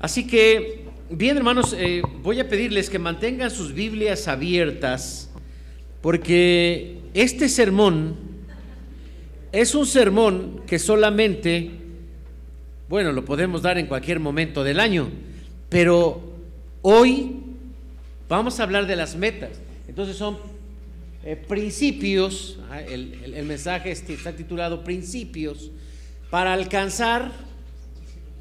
Así que, bien hermanos, eh, voy a pedirles que mantengan sus Biblias abiertas, porque este sermón es un sermón que solamente, bueno, lo podemos dar en cualquier momento del año, pero hoy vamos a hablar de las metas. Entonces son eh, principios, ah, el, el mensaje está titulado Principios para alcanzar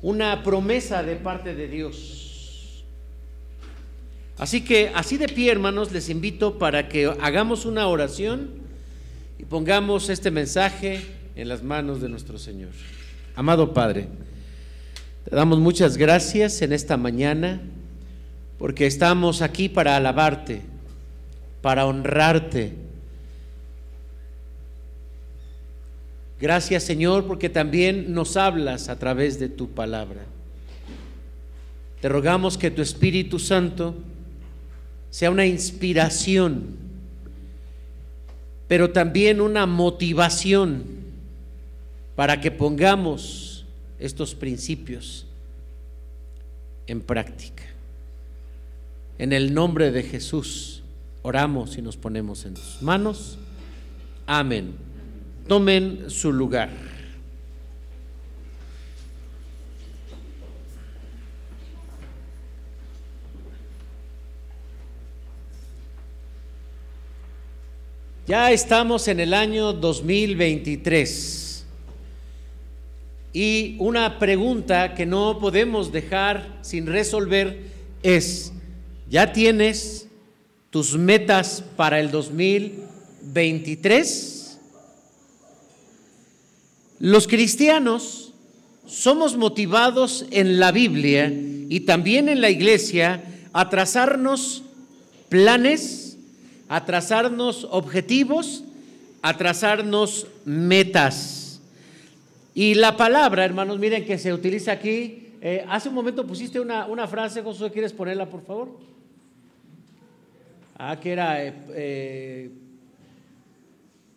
una promesa de parte de Dios. Así que así de pie, hermanos, les invito para que hagamos una oración y pongamos este mensaje en las manos de nuestro Señor. Amado Padre, te damos muchas gracias en esta mañana porque estamos aquí para alabarte, para honrarte. Gracias Señor porque también nos hablas a través de tu palabra. Te rogamos que tu Espíritu Santo sea una inspiración, pero también una motivación para que pongamos estos principios en práctica. En el nombre de Jesús oramos y nos ponemos en tus manos. Amén. Tomen su lugar. Ya estamos en el año 2023 y una pregunta que no podemos dejar sin resolver es, ¿ya tienes tus metas para el 2023? Los cristianos somos motivados en la Biblia y también en la iglesia a trazarnos planes, a trazarnos objetivos, a trazarnos metas. Y la palabra, hermanos, miren que se utiliza aquí. Eh, hace un momento pusiste una, una, frase, Josué, ¿quieres ponerla, por favor? Ah, que era, eh, eh,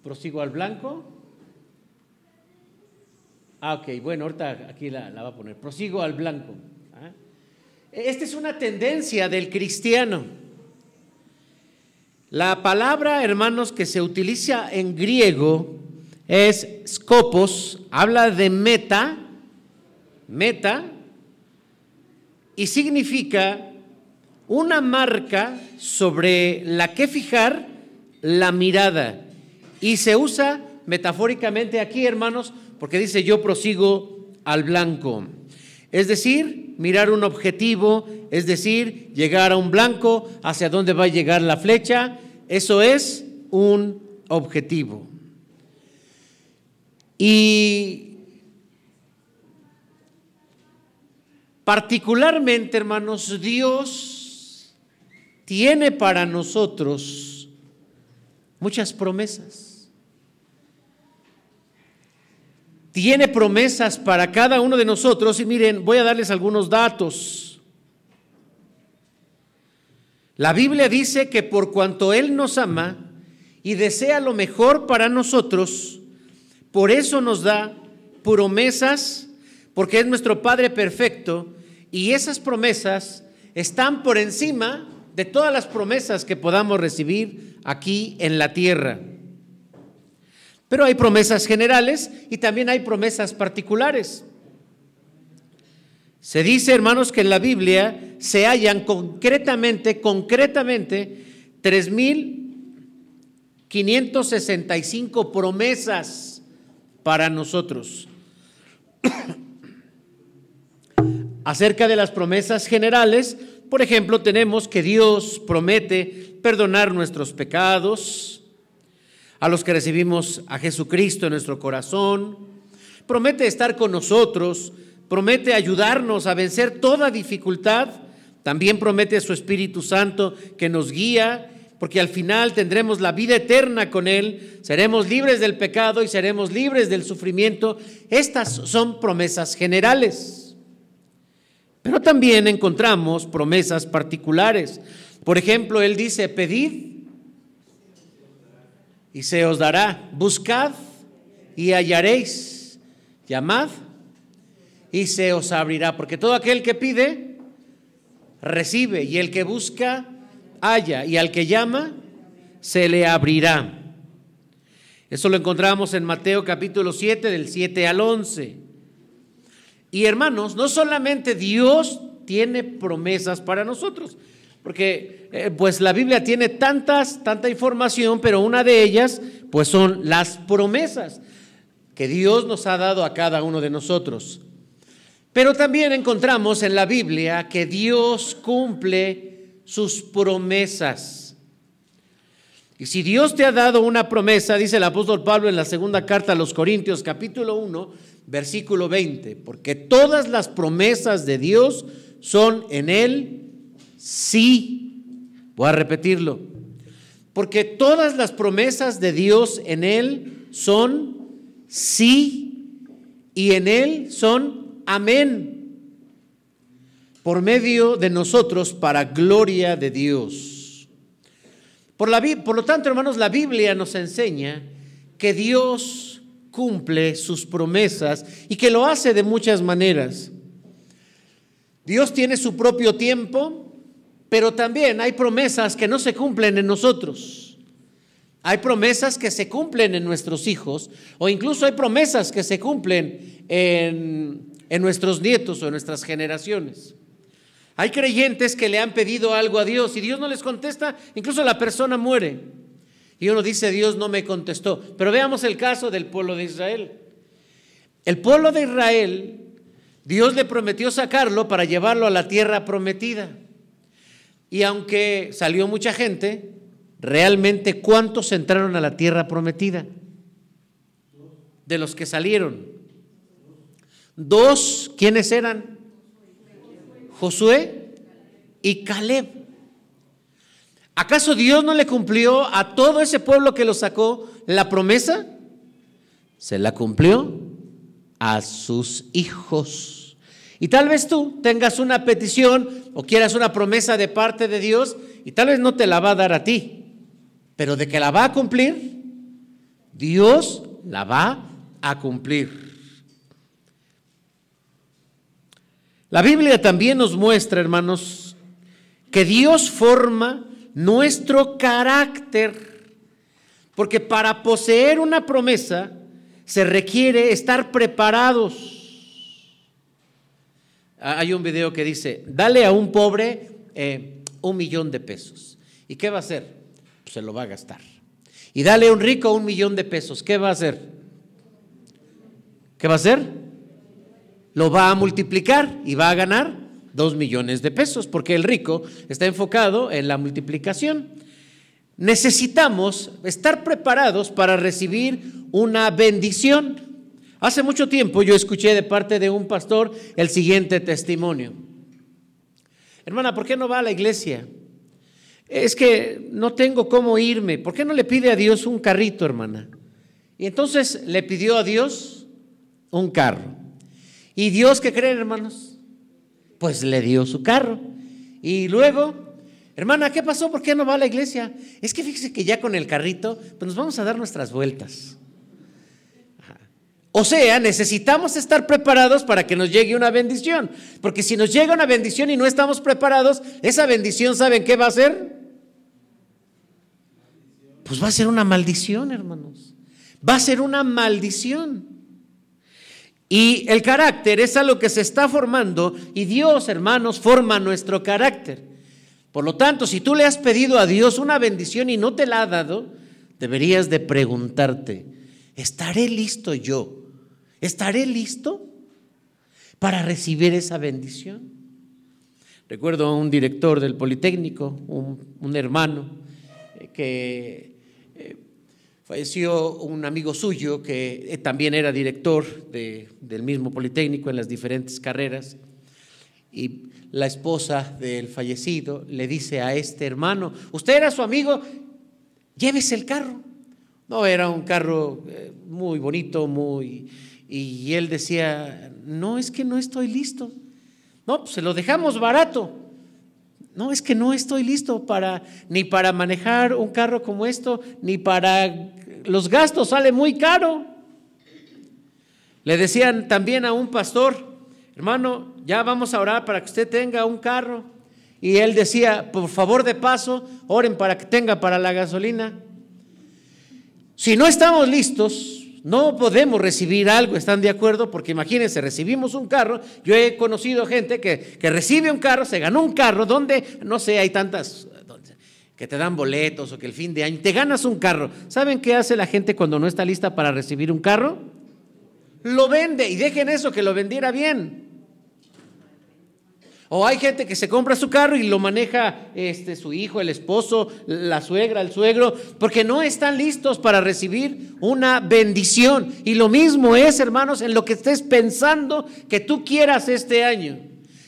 prosigo al blanco. Ah, ok, bueno, ahorita aquí la, va a poner, prosigo al blanco. ¿Ah? Esta es una tendencia del cristiano. La palabra, hermanos, que se utiliza en griego es scopos, habla de meta, meta, y significa una marca sobre la que fijar la mirada. Y se usa metafóricamente aquí, hermanos, porque dice yo prosigo al blanco. Es decir, mirar un objetivo, es decir, llegar a un blanco, hacia dónde va a llegar la flecha, eso es un objetivo. Y particularmente, hermanos, Dios tiene para nosotros muchas promesas. Tiene promesas para cada uno de nosotros y miren, voy a darles algunos datos. La Biblia dice que por cuanto Él nos ama y desea lo mejor para nosotros, por eso nos da promesas, porque es nuestro Padre perfecto, y esas promesas están por encima de todas las promesas que podamos recibir aquí en la tierra. Pero hay promesas generales y también hay promesas particulares. Se dice, hermanos, que en la Biblia se hallan concretamente, concretamente, 3.565 promesas para nosotros. Acerca de las promesas generales, por ejemplo, tenemos que Dios promete perdonar nuestros pecados, a los que recibimos a Jesucristo en nuestro corazón. Promete estar con nosotros, promete ayudarnos a vencer toda dificultad. También promete su Espíritu Santo que nos guía, porque al final tendremos la vida eterna con Él, seremos libres del pecado y seremos libres del sufrimiento. Estas son promesas generales. Pero también encontramos promesas particulares. Por ejemplo, Él dice, pedid y se os dará. Buscad y hallaréis. Llamad y se os abrirá. Porque todo aquel que pide, recibe, y el que busca, halla, y al que llama, se le abrirá. Eso lo encontramos en Mateo capítulo 7, del 7 al 11. Y hermanos, no solamente Dios tiene promesas para nosotros, porque eh, pues la Biblia tiene tantas, tanta información, pero una de ellas pues son las promesas que Dios nos ha dado a cada uno de nosotros. Pero también encontramos en la Biblia que Dios cumple sus promesas. Y si Dios te ha dado una promesa, dice el apóstol Pablo en la segunda carta a los Corintios capítulo 1, versículo 20, porque todas las promesas de Dios son en Él sí. Voy a repetirlo. Porque todas las promesas de Dios en Él son sí y en Él son amén. Por medio de nosotros para gloria de Dios. Por, la, por lo tanto, hermanos, la Biblia nos enseña que Dios cumple sus promesas y que lo hace de muchas maneras. Dios tiene su propio tiempo, pero también hay promesas que no se cumplen en nosotros. Hay promesas que se cumplen en nuestros hijos o incluso hay promesas que se cumplen en, en nuestros nietos o en nuestras generaciones. Hay creyentes que le han pedido algo a Dios y Dios no les contesta, incluso la persona muere. Y uno dice, Dios no me contestó. Pero veamos el caso del pueblo de Israel. El pueblo de Israel, Dios le prometió sacarlo para llevarlo a la tierra prometida. Y aunque salió mucha gente, realmente ¿cuántos entraron a la tierra prometida? De los que salieron. Dos, ¿quiénes eran? Josué y Caleb. ¿Acaso Dios no le cumplió a todo ese pueblo que lo sacó la promesa? Se la cumplió a sus hijos. Y tal vez tú tengas una petición o quieras una promesa de parte de Dios y tal vez no te la va a dar a ti, pero de que la va a cumplir, Dios la va a cumplir. La Biblia también nos muestra, hermanos, que Dios forma nuestro carácter, porque para poseer una promesa se requiere estar preparados. Ah, hay un video que dice, dale a un pobre eh, un millón de pesos. ¿Y qué va a hacer? Pues se lo va a gastar. Y dale a un rico un millón de pesos. ¿Qué va a hacer? ¿Qué va a hacer? Lo va a multiplicar y va a ganar dos millones de pesos, porque el rico está enfocado en la multiplicación. Necesitamos estar preparados para recibir una bendición. Hace mucho tiempo yo escuché de parte de un pastor el siguiente testimonio. Hermana, ¿por qué no va a la iglesia? Es que no tengo cómo irme. ¿Por qué no le pide a Dios un carrito, hermana? Y entonces le pidió a Dios un carro. ¿Y Dios qué creen, hermanos? Pues le dio su carro. Y luego, hermana, ¿qué pasó? ¿Por qué no va a la iglesia? Es que fíjese que ya con el carrito, pues nos vamos a dar nuestras vueltas. O sea, necesitamos estar preparados para que nos llegue una bendición. Porque si nos llega una bendición y no estamos preparados, esa bendición, ¿saben qué va a ser? Pues va a ser una maldición, hermanos. Va a ser una maldición. Y el carácter es algo que se está formando y Dios, hermanos, forma nuestro carácter. Por lo tanto, si tú le has pedido a Dios una bendición y no te la ha dado, deberías de preguntarte, ¿estaré listo yo ¿Estaré listo para recibir esa bendición? Recuerdo a un director del Politécnico, un, hermano, eh, que eh, falleció un amigo suyo que eh, también era director del mismo Politécnico en las diferentes carreras. Y la esposa del fallecido le dice a este hermano, usted era su amigo, llévese el carro. No, era un carro muy bonito, muy y él decía, no, es que no estoy listo. No, pues se lo dejamos barato. No, es que no estoy listo para ni para manejar un carro como esto, ni para los gastos, sale muy caro. Le decían también a un pastor, hermano, ya vamos a orar para que usted tenga un carro. Y él decía, por favor de paso, oren para que tenga para la gasolina. Si no estamos listos, no podemos recibir algo, ¿están de acuerdo? Porque imagínense, recibimos un carro, yo he conocido gente que, recibe un carro, se ganó un carro, donde, no sé, hay tantas que te dan boletos o que el fin de año, te ganas un carro. ¿Saben qué hace la gente cuando no está lista para recibir un carro? Lo vende y dejen eso, que lo vendiera bien. O hay gente que se compra su carro y lo maneja este, su hijo, el esposo, la suegra, el suegro, porque no están listos para recibir una bendición. Y lo mismo es, hermanos, en lo que estés pensando que tú quieras este año.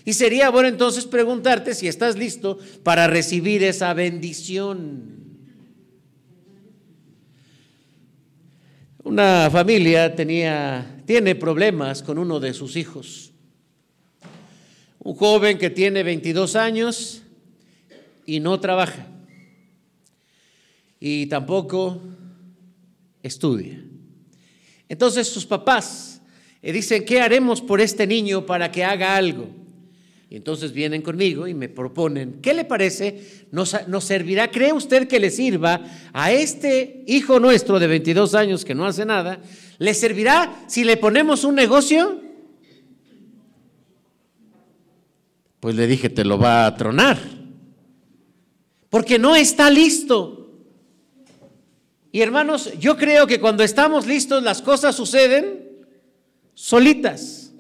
Y sería bueno entonces preguntarte si estás listo para recibir esa bendición. Una familia tenía, tiene problemas con uno de sus hijos. Un joven que tiene 22 años y no trabaja. Y tampoco estudia. Entonces sus papás dicen, ¿qué haremos por este niño para que haga algo? Y entonces vienen conmigo y me proponen, ¿qué le parece? ¿Nos, ¿Nos, servirá? ¿Cree usted que le sirva a este hijo nuestro de 22 años que no hace nada? ¿Le servirá si le ponemos un negocio? Pues le dije, te lo va a tronar. Porque no está listo. Y hermanos, yo creo que cuando estamos listos las cosas suceden solitas.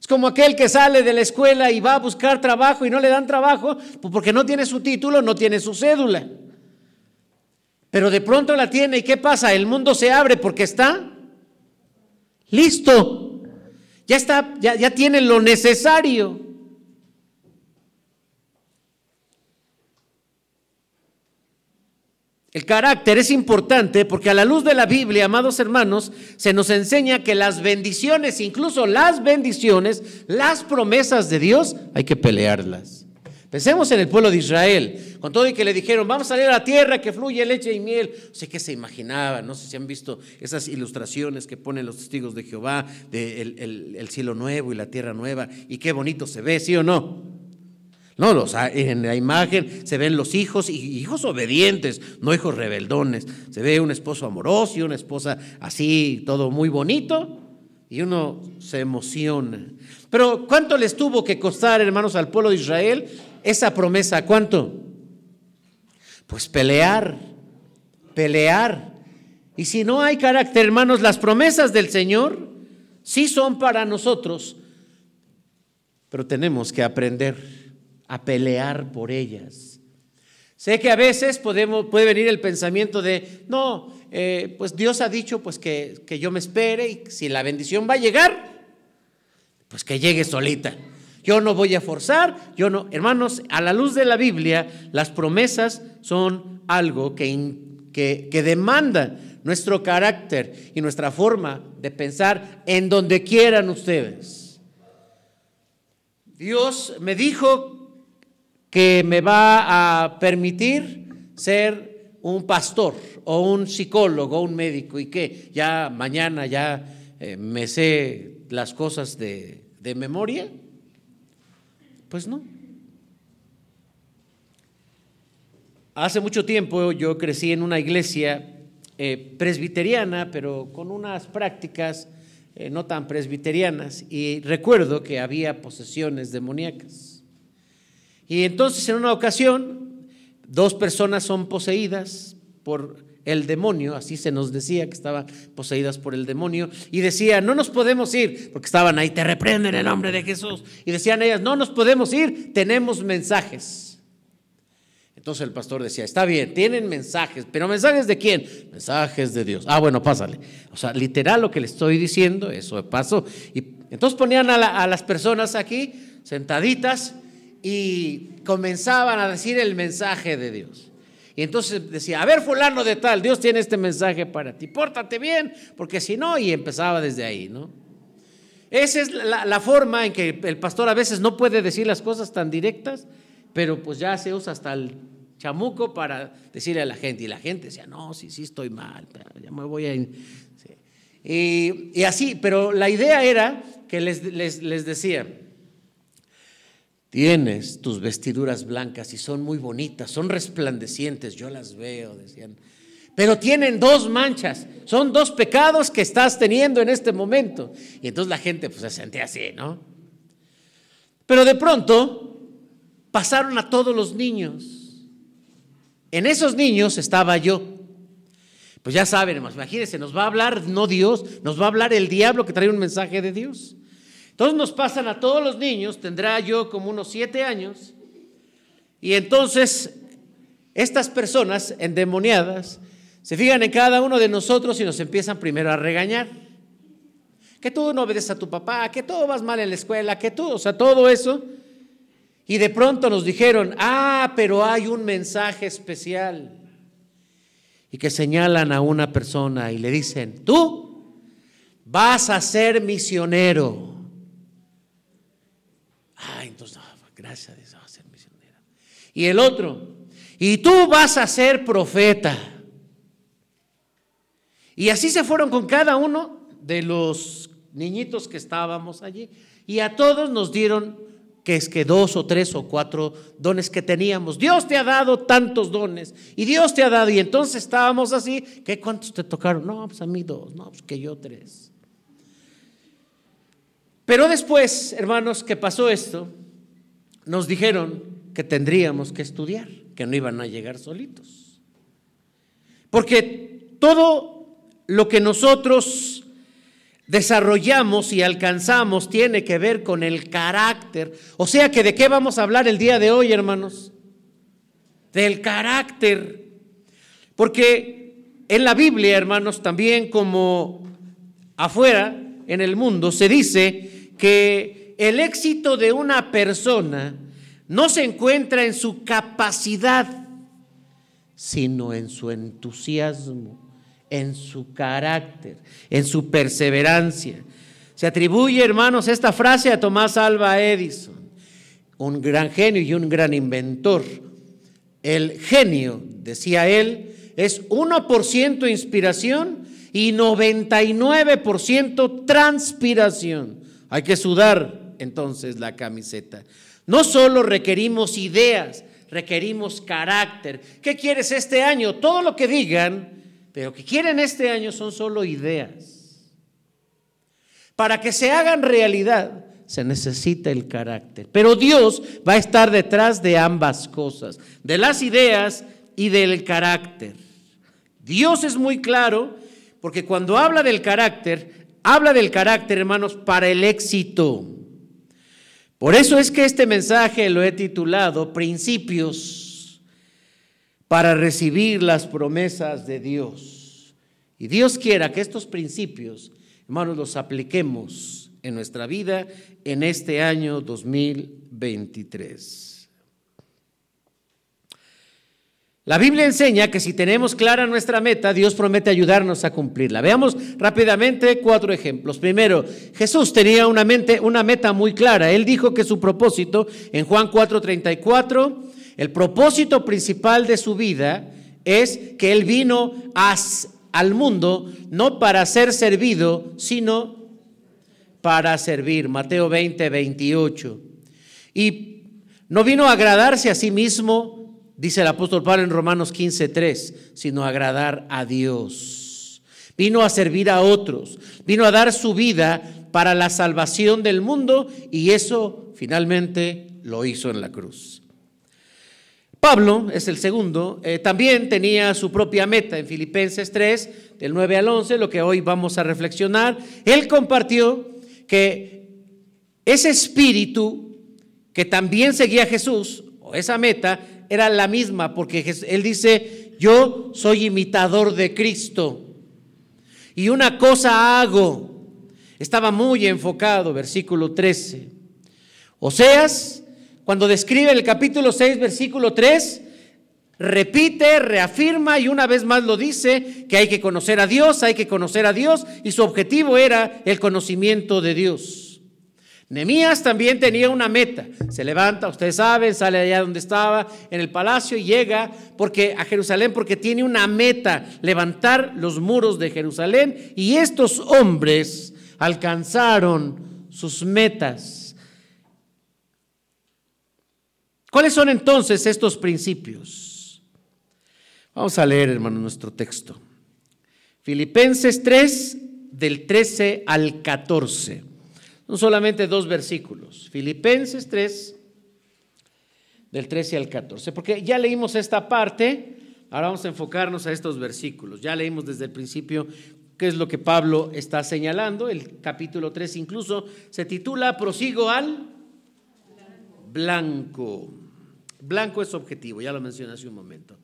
Es como aquel que sale de la escuela y va a buscar trabajo y no le dan trabajo pues porque no tiene su título, no tiene su cédula. Pero de pronto la tiene y ¿qué pasa? El mundo se abre porque está listo. Ya está, ya, ya tiene lo necesario. El carácter es importante porque a la luz de la Biblia, amados hermanos, se nos enseña que las bendiciones, incluso las bendiciones, las promesas de Dios, hay que pelearlas. Pensemos en el pueblo de Israel, con todo y que le dijeron, vamos a salir a la tierra que fluye leche y miel. No sé qué se imaginaba, no sé si han visto esas ilustraciones que ponen los testigos de Jehová, del de el cielo nuevo y la tierra nueva, y qué bonito se ve, ¿sí o no? No, en la imagen se ven los hijos hijos obedientes, no hijos rebeldones. Se ve un esposo amoroso y una esposa así, todo muy bonito, y uno se emociona. Pero ¿cuánto les tuvo que costar, hermanos, al pueblo de Israel esa promesa? ¿Cuánto? Pues pelear, pelear. Y si no hay carácter, hermanos, las promesas del Señor sí son para nosotros, pero tenemos que aprender a pelear por ellas. Sé que a veces podemos, puede venir el pensamiento de, no, eh, pues Dios ha dicho pues que, que yo me espere y si la bendición va a llegar, pues que llegue solita. Yo no voy a forzar, yo no, hermanos, a la luz de la Biblia, las promesas son algo que, que, que demanda nuestro carácter y nuestra forma de pensar en donde quieran ustedes. Dios me dijo que me va a permitir ser un pastor o un psicólogo un médico y que ya mañana ya eh, me sé las cosas de, memoria. Pues no. Hace mucho tiempo yo crecí en una iglesia eh, presbiteriana, pero con unas prácticas eh, no tan presbiterianas, y recuerdo que había posesiones demoníacas. Y entonces en una ocasión, dos personas son poseídas por el demonio, así se nos decía que estaban poseídas por el demonio, y decía, no nos podemos ir, porque estaban ahí, te reprenden el nombre de Jesús, y decían ellas, no nos podemos ir, tenemos mensajes. Entonces el pastor decía, está bien, tienen mensajes, pero mensajes de quién? Mensajes de Dios. Ah, bueno, pásale. O sea, literal lo que le estoy diciendo, eso pasó. Y entonces ponían a, a las personas aquí sentaditas y comenzaban a decir el mensaje de Dios. Y entonces decía, a ver fulano de tal, Dios tiene este mensaje para ti, pórtate bien, porque si no, y empezaba desde ahí, ¿no? Esa es la, forma en que el pastor a veces no puede decir las cosas tan directas, pero pues ya se usa hasta el chamuco para decirle a la gente. Y la gente decía, no, sí, sí estoy mal, ya me voy a... Y, así, pero la idea era que les, les, les decía, tienes tus vestiduras blancas y son muy bonitas, son resplandecientes, yo las veo, decían. Pero tienen dos manchas, son dos pecados que estás teniendo en este momento. Y entonces la gente pues se sentía así, ¿no? Pero de pronto pasaron a todos los niños. En esos niños estaba yo. Pues ya saben, imagínense, nos va a hablar no Dios, nos va a hablar el diablo que trae un mensaje de Dios. Entonces nos pasan a todos los niños, tendrá yo como unos siete años, y entonces estas personas endemoniadas se fijan en cada uno de nosotros y nos empiezan primero a regañar. Que tú no obedeces a tu papá, que todo vas mal en la escuela, que tú, o sea, todo eso. Y de pronto nos dijeron, ah, pero hay un mensaje especial. Y que señalan a una persona y le dicen, tú vas a ser misionero. Ah, entonces, gracias a Dios, va a ser misionero. Y el otro, y tú vas a ser profeta. Y así se fueron con cada uno de los niñitos que estábamos allí. Y a todos nos dieron que es que dos o tres o cuatro dones que teníamos. Dios te ha dado tantos dones y Dios te ha dado. Y entonces estábamos así, ¿qué cuántos te tocaron? No, pues a mí dos, no, pues que yo tres. Pero después, hermanos, que pasó esto, nos dijeron que tendríamos que estudiar, que no iban a llegar solitos. Porque todo lo que nosotros desarrollamos y alcanzamos tiene que ver con el carácter. O sea que de qué vamos a hablar el día de hoy, hermanos? Del carácter. Porque en la Biblia, hermanos, también como afuera, en el mundo, se dice que el éxito de una persona no se encuentra en su capacidad, sino en su entusiasmo en su carácter, en su perseverancia. Se atribuye, hermanos, esta frase a Tomás Alba Edison, un gran genio y un gran inventor. El genio, decía él, es 1% inspiración y 99% transpiración. Hay que sudar entonces la camiseta. No solo requerimos ideas, requerimos carácter. ¿Qué quieres este año? Todo lo que digan pero que quieren este año son solo ideas. Para que se hagan realidad se necesita el carácter. Pero Dios va a estar detrás de ambas cosas, de las ideas y del carácter. Dios es muy claro porque cuando habla del carácter, habla del carácter, hermanos, para el éxito. Por eso es que este mensaje lo he titulado Principios para recibir las promesas de Dios. Y Dios quiera que estos principios, hermanos, los apliquemos en nuestra vida en este año 2023. La Biblia enseña que si tenemos clara nuestra meta, Dios promete ayudarnos a cumplirla. Veamos rápidamente cuatro ejemplos. Primero, Jesús tenía una, mente, una meta muy clara. Él dijo que su propósito en Juan 4:34 el propósito principal de su vida es que Él vino al mundo no para ser servido, sino para servir. Mateo 20, 28. Y no vino a agradarse a sí mismo, dice el apóstol Pablo en Romanos 15, 3, sino agradar a Dios. Vino a servir a otros, vino a dar su vida para la salvación del mundo y eso finalmente lo hizo en la cruz. Pablo es el segundo, eh, también tenía su propia meta en Filipenses 3, del 9 al 11, lo que hoy vamos a reflexionar. Él compartió que ese espíritu que también seguía a Jesús, o esa meta, era la misma, porque él dice, yo soy imitador de Cristo. Y una cosa hago, estaba muy enfocado, versículo 13. Oseas cuando describe el capítulo 6, versículo 3, repite, reafirma y una vez más lo dice, que hay que conocer a Dios, hay que conocer a Dios, y su objetivo era el conocimiento de Dios. Nemías también tenía una meta. Se levanta, ustedes saben, sale allá donde estaba, en el palacio, y llega porque, a Jerusalén porque tiene una meta, levantar los muros de Jerusalén. Y estos hombres alcanzaron sus metas ¿Cuáles son entonces estos principios? Vamos a leer, hermano, nuestro texto. Filipenses 3, del 13 al 14. Son solamente dos versículos. Filipenses 3, del 13 al 14. Porque ya leímos esta parte, ahora vamos a enfocarnos a estos versículos. Ya leímos desde el principio qué es lo que Pablo está señalando. El capítulo 3 incluso se titula Prosigo al blanco. Blanco es objetivo, ya lo mencioné hace un momento.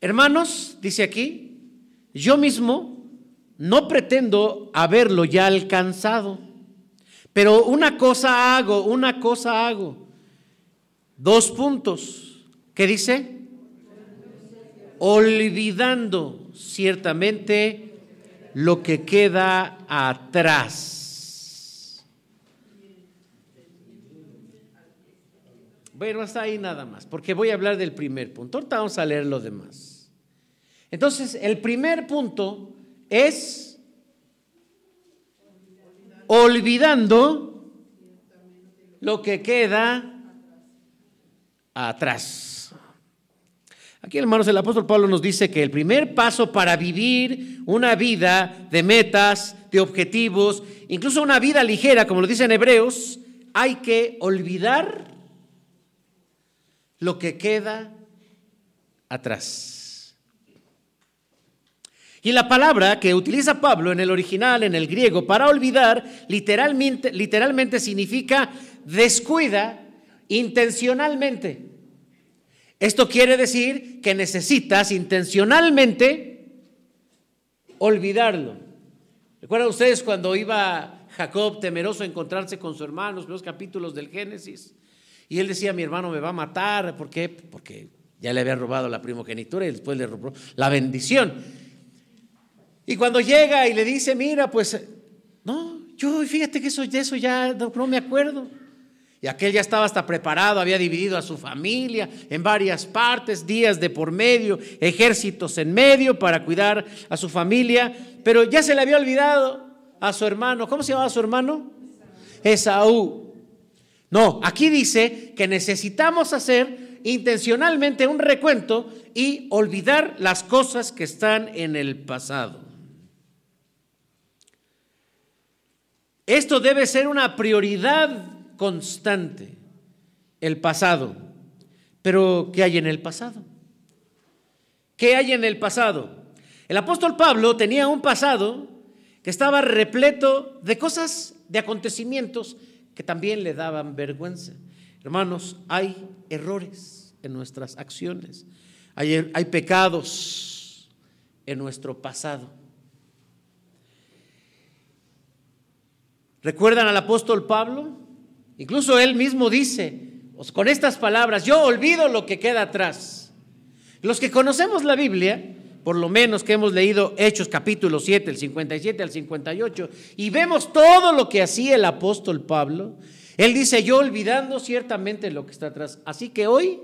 Hermanos, dice aquí, yo mismo no pretendo haberlo ya alcanzado, pero una cosa hago, una cosa hago. Dos puntos. ¿Qué dice? Olvidando ciertamente lo que queda atrás Bueno, hasta ahí nada más, porque voy a hablar del primer punto. Ahorita vamos a leer lo demás. Entonces, el primer punto es olvidando lo que queda atrás. Aquí, hermanos, el apóstol Pablo nos dice que el primer paso para vivir una vida de metas, de objetivos, incluso una vida ligera, como lo dicen Hebreos, hay que olvidar lo que queda atrás. Y la palabra que utiliza Pablo en el original, en el griego, para olvidar, literalmente, literalmente significa descuida intencionalmente. Esto quiere decir que necesitas intencionalmente olvidarlo. ¿Recuerdan ustedes cuando iba Jacob temeroso a encontrarse con su hermano, los capítulos del Génesis? Y él decía, mi hermano me va a matar. ¿Por qué? Porque ya le había robado la primogenitura y después le robó la bendición. Y cuando llega y le dice, mira, pues, no, yo fíjate que eso, eso ya no, no me acuerdo. Y aquel ya estaba hasta preparado, había dividido a su familia en varias partes, días de por medio, ejércitos en medio para cuidar a su familia, pero ya se le había olvidado a su hermano. ¿Cómo se llamaba su hermano? Esaú. No, aquí dice que necesitamos hacer intencionalmente un recuento y olvidar las cosas que están en el pasado. Esto debe ser una prioridad constante, el pasado. Pero, ¿qué hay en el pasado? ¿Qué hay en el pasado? El apóstol Pablo tenía un pasado que estaba repleto de cosas, de acontecimientos que también le daban vergüenza. Hermanos, hay errores en nuestras acciones, hay, hay pecados en nuestro pasado. ¿Recuerdan al apóstol Pablo? Incluso él mismo dice, con estas palabras, yo olvido lo que queda atrás. Los que conocemos la Biblia, por lo menos que hemos leído Hechos capítulo 7, el 57 al 58, y vemos todo lo que hacía el apóstol Pablo, él dice, yo olvidando ciertamente lo que está atrás. Así que hoy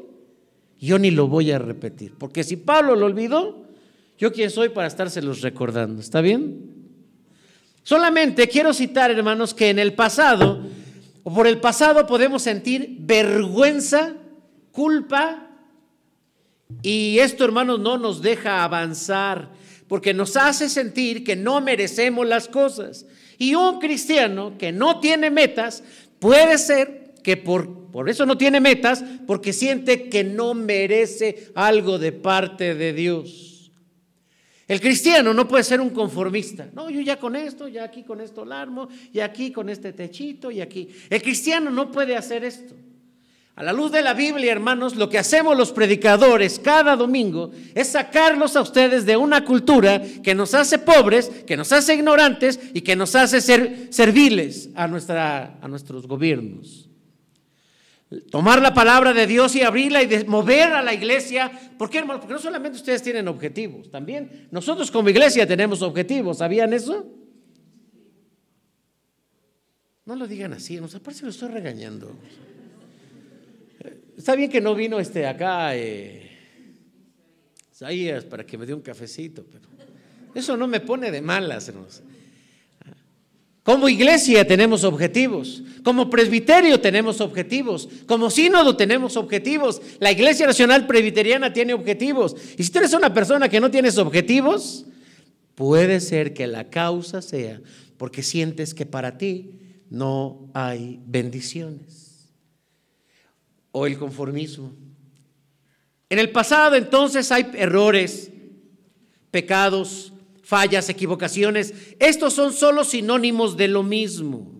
yo ni lo voy a repetir, porque si Pablo lo olvidó, yo quién soy para estárselos recordando. ¿Está bien? Solamente quiero citar, hermanos, que en el pasado, o por el pasado podemos sentir vergüenza, culpa, y esto, hermanos, no nos deja avanzar porque nos hace sentir que no merecemos las cosas. Y un cristiano que no tiene metas puede ser que por, por eso no tiene metas, porque siente que no merece algo de parte de Dios. El cristiano no puede ser un conformista. No, yo ya con esto, ya aquí con esto larmo, y aquí con este techito, y aquí. El cristiano no puede hacer esto. A la luz de la Biblia, hermanos, lo que hacemos los predicadores cada domingo es sacarlos a ustedes de una cultura que nos hace pobres, que nos hace ignorantes y que nos hace ser serviles a, nuestra, a nuestros gobiernos. Tomar la palabra de Dios y abrirla y mover a la iglesia. ¿Por qué, hermanos? Porque no solamente ustedes tienen objetivos, también nosotros como iglesia tenemos objetivos. ¿Sabían eso? No lo digan así, nos que lo estoy regañando. Está bien que no vino este acá eh, para que me dé un cafecito, pero eso no me pone de malas, hermanos. Como iglesia tenemos objetivos, como presbiterio tenemos objetivos, como sínodo tenemos objetivos, la Iglesia Nacional Presbiteriana tiene objetivos. Y si tú eres una persona que no tienes objetivos, puede ser que la causa sea porque sientes que para ti no hay bendiciones o el conformismo. En el pasado entonces hay errores, pecados, fallas, equivocaciones. Estos son solo sinónimos de lo mismo.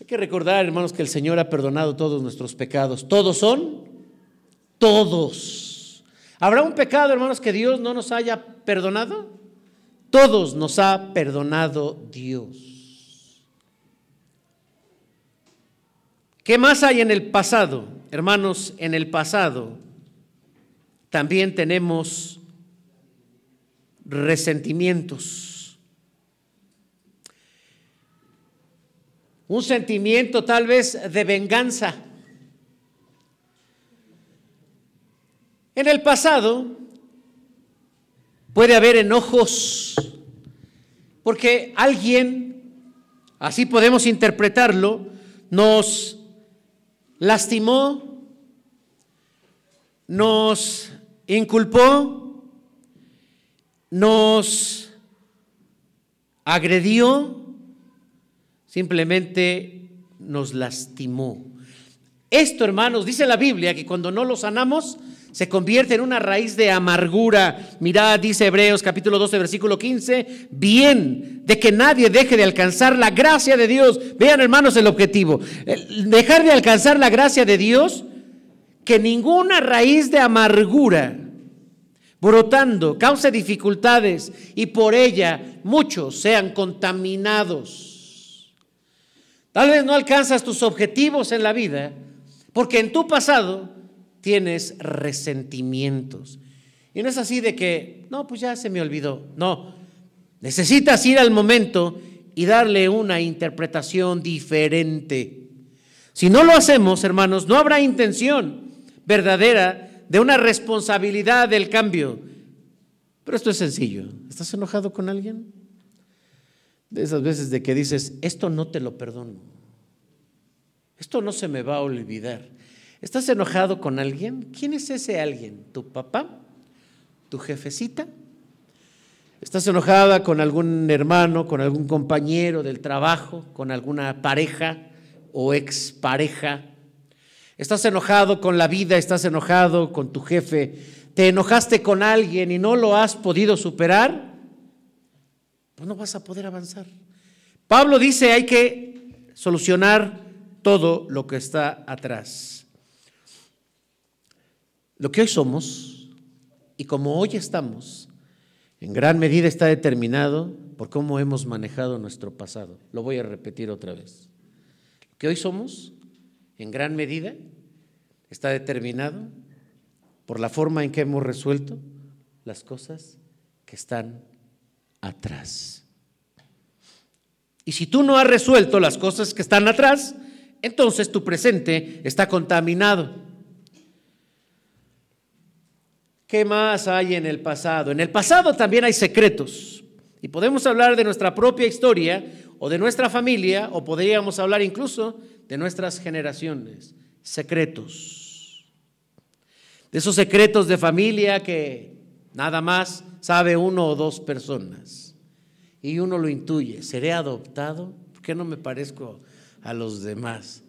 Hay que recordar, hermanos, que el Señor ha perdonado todos nuestros pecados. ¿Todos son? Todos. ¿Habrá un pecado, hermanos, que Dios no nos haya perdonado? Todos nos ha perdonado Dios. ¿Qué más hay en el pasado? Hermanos, en el pasado también tenemos resentimientos. Un sentimiento tal vez de venganza. En el pasado puede haber enojos porque alguien, así podemos interpretarlo, nos lastimó, nos inculpó, nos agredió, simplemente nos lastimó. Esto, hermanos, dice la Biblia que cuando no lo sanamos, se convierte en una raíz de amargura. Mirad, dice Hebreos capítulo 12, versículo 15, bien, de que nadie deje de alcanzar la gracia de Dios. Vean, hermanos, el objetivo. Dejar de alcanzar la gracia de Dios que ninguna raíz de amargura brotando cause dificultades y por ella muchos sean contaminados. Tal vez no alcanzas tus objetivos en la vida porque en tu pasado tienes resentimientos. Y no es así de que, no, pues ya se me olvidó. No, necesitas ir al momento y darle una interpretación diferente. Si no lo hacemos, hermanos, no habrá intención verdadera de una responsabilidad del cambio. Pero esto es sencillo. ¿Estás enojado con alguien? De esas veces de que dices, esto no te lo perdono. Esto no se me va a olvidar. ¿Estás enojado con alguien? ¿Quién es ese alguien? ¿Tu papá? ¿Tu jefecita? ¿Estás enojada con algún hermano, con algún compañero del trabajo, con alguna pareja o expareja? Estás enojado con la vida, estás enojado con tu jefe, te enojaste con alguien y no lo has podido superar, pues no vas a poder avanzar. Pablo dice hay que solucionar todo lo que está atrás. Lo que hoy somos y como hoy estamos, en gran medida está determinado por cómo hemos manejado nuestro pasado. Lo voy a repetir otra vez. Lo que hoy somos en gran medida está determinado por la forma en que hemos resuelto las cosas que están atrás. Y si tú no has resuelto las cosas que están atrás, entonces tu presente está contaminado. ¿Qué más hay en el pasado? En el pasado también hay secretos. Y podemos hablar de nuestra propia historia o de nuestra familia, o podríamos hablar incluso de nuestras generaciones, secretos. De esos secretos de familia que nada más sabe uno o dos personas. Y uno lo intuye, ¿seré adoptado? ¿Por qué no me parezco a los demás?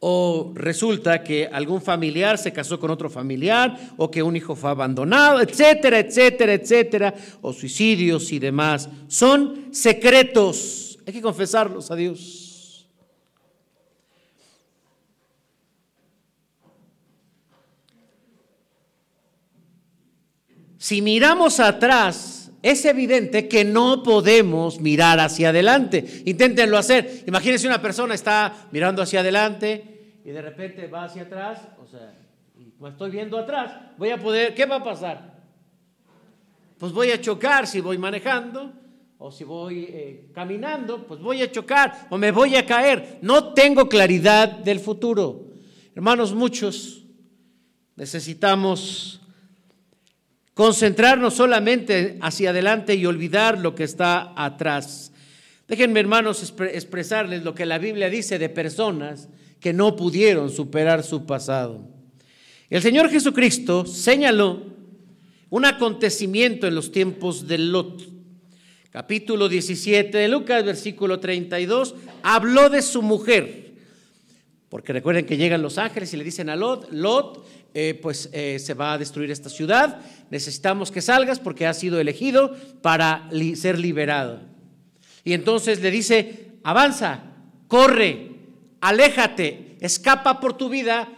O resulta que algún familiar se casó con otro familiar, o que un hijo fue abandonado, etcétera, etcétera, etcétera, o suicidios y demás. Son secretos, hay que confesarlos a Dios. Si miramos atrás, es evidente que no podemos mirar hacia adelante. Inténtenlo hacer. Imagínense una persona está mirando hacia adelante y de repente va hacia atrás, o sea, estoy viendo atrás, voy a poder, ¿qué va a pasar? Pues voy a chocar si voy manejando o si voy eh, caminando, pues voy a chocar o me voy a caer. No tengo claridad del futuro. Hermanos, muchos necesitamos concentrarnos solamente hacia adelante y olvidar lo que está atrás. Déjenme, hermanos, expresarles lo que la Biblia dice de personas que no pudieron superar su pasado. El Señor Jesucristo señaló un acontecimiento en los tiempos de Lot. Capítulo 17 de Lucas, versículo 32, habló de su mujer. Porque recuerden que llegan los ángeles y le dicen a Lot, Lot, eh, pues eh, se va a destruir esta ciudad, necesitamos que salgas porque has sido elegido para ser liberado. Y entonces le dice, avanza, corre, aléjate, escapa por tu vida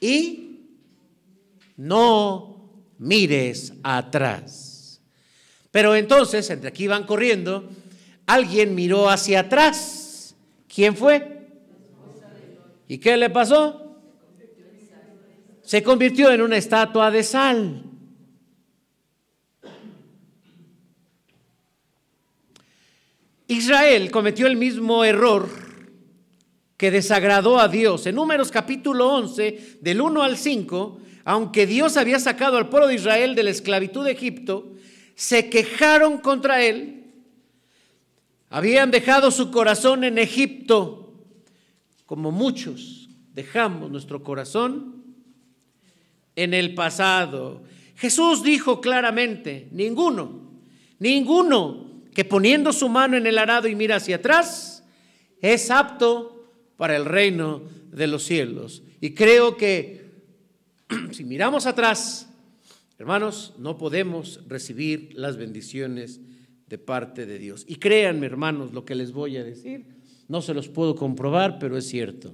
y no mires atrás. Pero entonces, entre aquí van corriendo, alguien miró hacia atrás. ¿Quién fue? ¿Y qué le pasó? Se convirtió en una estatua de sal. Israel cometió el mismo error que desagradó a Dios. En Números capítulo 11, del 1 al 5, aunque Dios había sacado al pueblo de Israel de la esclavitud de Egipto, se quejaron contra él. Habían dejado su corazón en Egipto, como muchos dejamos nuestro corazón en el pasado. Jesús dijo claramente, ninguno, ninguno que poniendo su mano en el arado y mira hacia atrás, es apto para el reino de los cielos. Y creo que si miramos atrás, hermanos, no podemos recibir las bendiciones de parte de Dios. Y créanme, hermanos, lo que les voy a decir, no se los puedo comprobar, pero es cierto.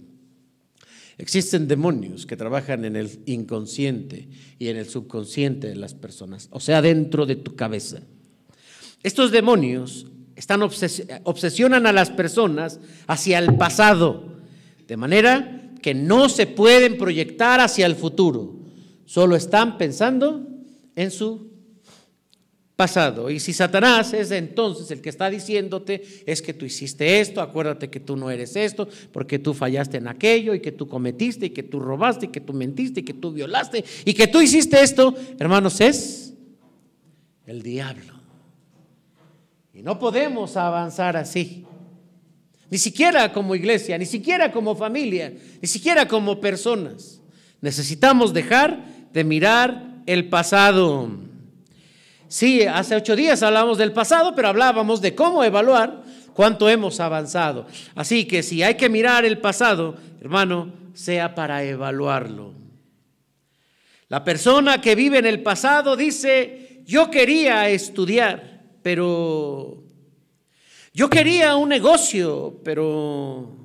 Existen demonios que trabajan en el inconsciente y en el subconsciente de las personas, o sea, dentro de tu cabeza. Estos demonios están obsesionan a las personas hacia el pasado, de manera que no se pueden proyectar hacia el futuro, solo están pensando en su pasado. Y si Satanás es entonces el que está diciéndote, es que tú hiciste esto, acuérdate que tú no eres esto, porque tú fallaste en aquello, y que tú cometiste, y que tú robaste, y que tú mentiste, y que tú violaste, y que tú hiciste esto, hermanos, es el diablo. Y no podemos avanzar así. Ni siquiera como iglesia, ni siquiera como familia, ni siquiera como personas. Necesitamos dejar de mirar el pasado. Sí, hace ocho días hablamos del pasado, pero hablábamos de cómo evaluar cuánto hemos avanzado. Así que si hay que mirar el pasado, hermano, sea para evaluarlo. La persona que vive en el pasado dice, yo quería estudiar pero yo quería un negocio, pero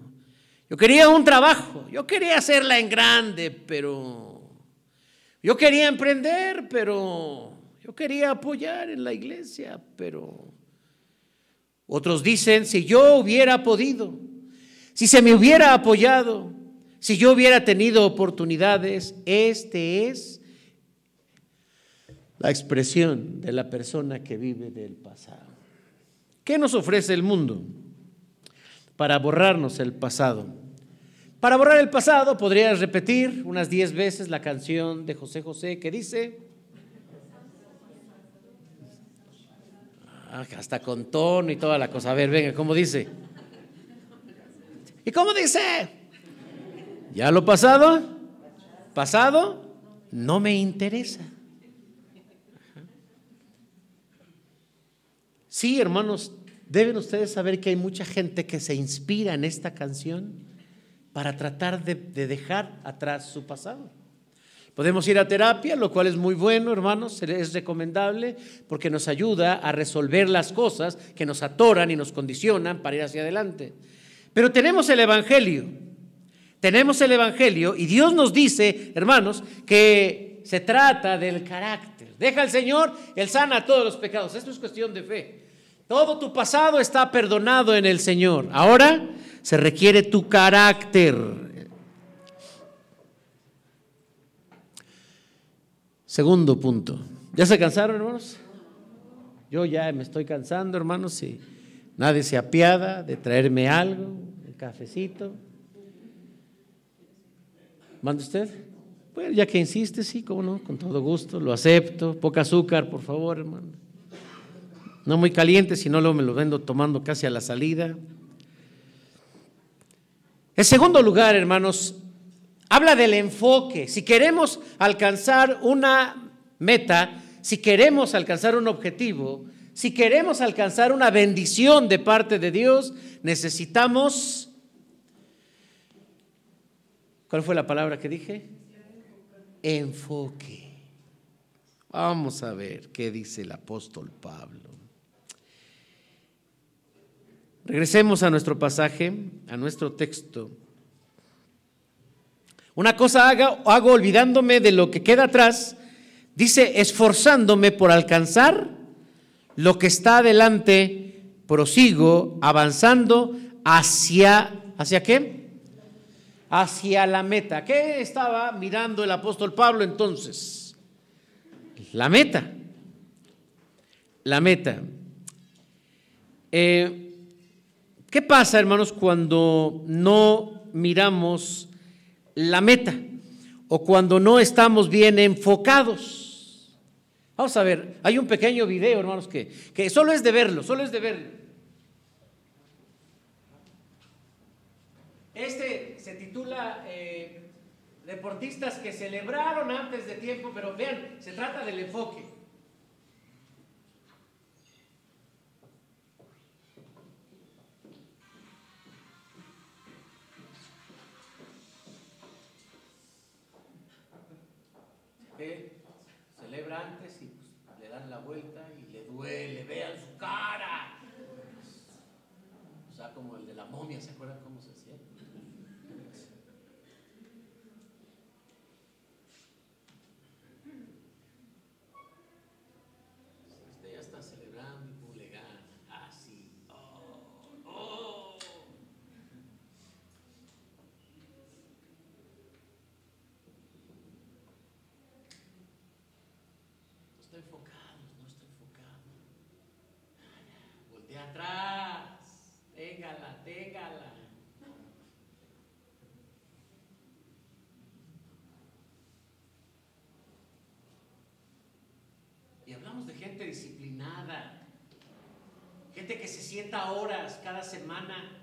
yo quería un trabajo, yo quería hacerla en grande, pero yo quería emprender, pero yo quería apoyar en la iglesia, pero otros dicen, si yo hubiera podido, si se me hubiera apoyado, si yo hubiera tenido oportunidades, este es la expresión de la persona que vive del pasado. ¿Qué nos ofrece el mundo para borrarnos el pasado? Para borrar el pasado podrías repetir unas diez veces la canción de José José que dice, hasta con tono y toda la cosa. A ver, venga, ¿cómo dice? ¿Y cómo dice? ¿Ya lo pasado? ¿Pasado? No me interesa. Sí, hermanos, deben ustedes saber que hay mucha gente que se inspira en esta canción para tratar de, dejar atrás su pasado. Podemos ir a terapia, lo cual es muy bueno, hermanos, es recomendable porque nos ayuda a resolver las cosas que nos atoran y nos condicionan para ir hacia adelante. Pero tenemos el Evangelio, tenemos el Evangelio y Dios nos dice, hermanos, que se trata del carácter. Deja al Señor, Él sana todos los pecados. Esto es cuestión de fe. Todo tu pasado está perdonado en el Señor. Ahora se requiere tu carácter. Segundo punto. ¿Ya se cansaron, hermanos? Yo ya me estoy cansando, hermanos, y nadie se apiada de traerme algo, un cafecito. ¿Manda usted? Bueno, ya que insiste, sí, cómo no, con todo gusto, lo acepto. Poca azúcar, por favor, hermano. No muy caliente, si no, luego me lo vendo tomando casi a la salida. En segundo lugar, hermanos, habla del enfoque. Si queremos alcanzar una meta, si queremos alcanzar un objetivo, si queremos alcanzar una bendición de parte de Dios, necesitamos... ¿Cuál fue la palabra que dije? Enfoque. Vamos a ver qué dice el apóstol Pablo. Regresemos a nuestro pasaje, a nuestro texto. Una cosa hago, hago olvidándome de lo que queda atrás, dice, esforzándome por alcanzar lo que está adelante, prosigo avanzando hacia, ¿hacia qué? Hacia la meta. ¿Qué estaba mirando el apóstol Pablo entonces? La meta. La meta. Eh, ¿Qué pasa, hermanos, cuando no miramos la meta o cuando no estamos bien enfocados? Vamos a ver, hay un pequeño video, hermanos, que, que solo es de verlo, solo es de verlo. Este se titula eh, Deportistas que celebraron antes de tiempo, pero vean, se trata del enfoque. antes y pues, le dan la vuelta y le duele, vean su cara. O sea, como el de la momia, ¿se acuerdan cómo se hacía? Usted ya está celebrando y le gana. Así. Oh, oh. está enfocado, no está enfocado. Voltea atrás, téngala, téngala. Y hablamos de gente disciplinada, gente que se sienta horas cada semana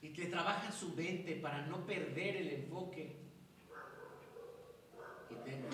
y que trabaja su mente para no perder el enfoque. Y tenga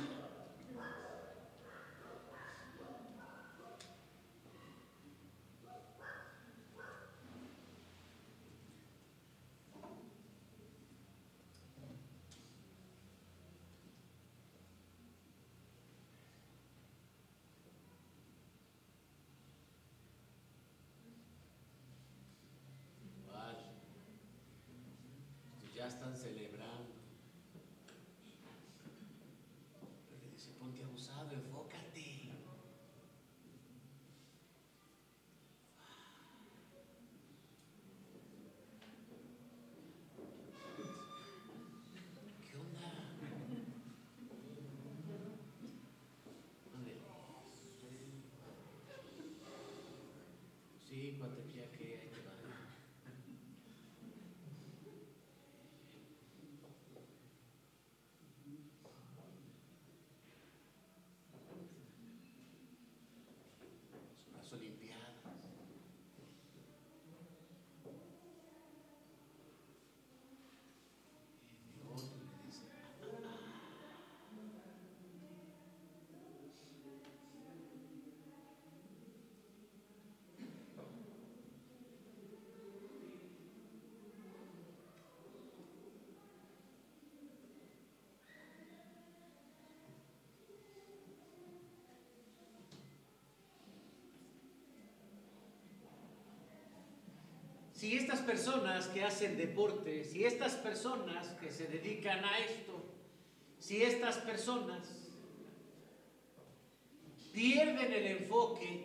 Si estas personas que hacen deporte, si estas personas que se dedican a esto, si estas personas pierden el enfoque,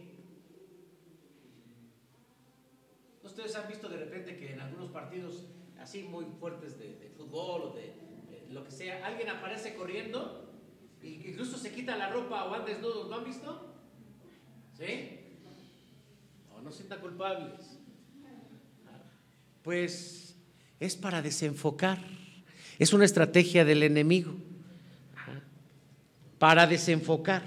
ustedes han visto de repente que en algunos partidos así muy fuertes de, fútbol o de, lo que sea, alguien aparece corriendo e incluso se quita la ropa o van desnudos, ¿lo han visto? ¿Sí? O no sientan culpables pues es para desenfocar. Es una estrategia del enemigo. para desenfocar.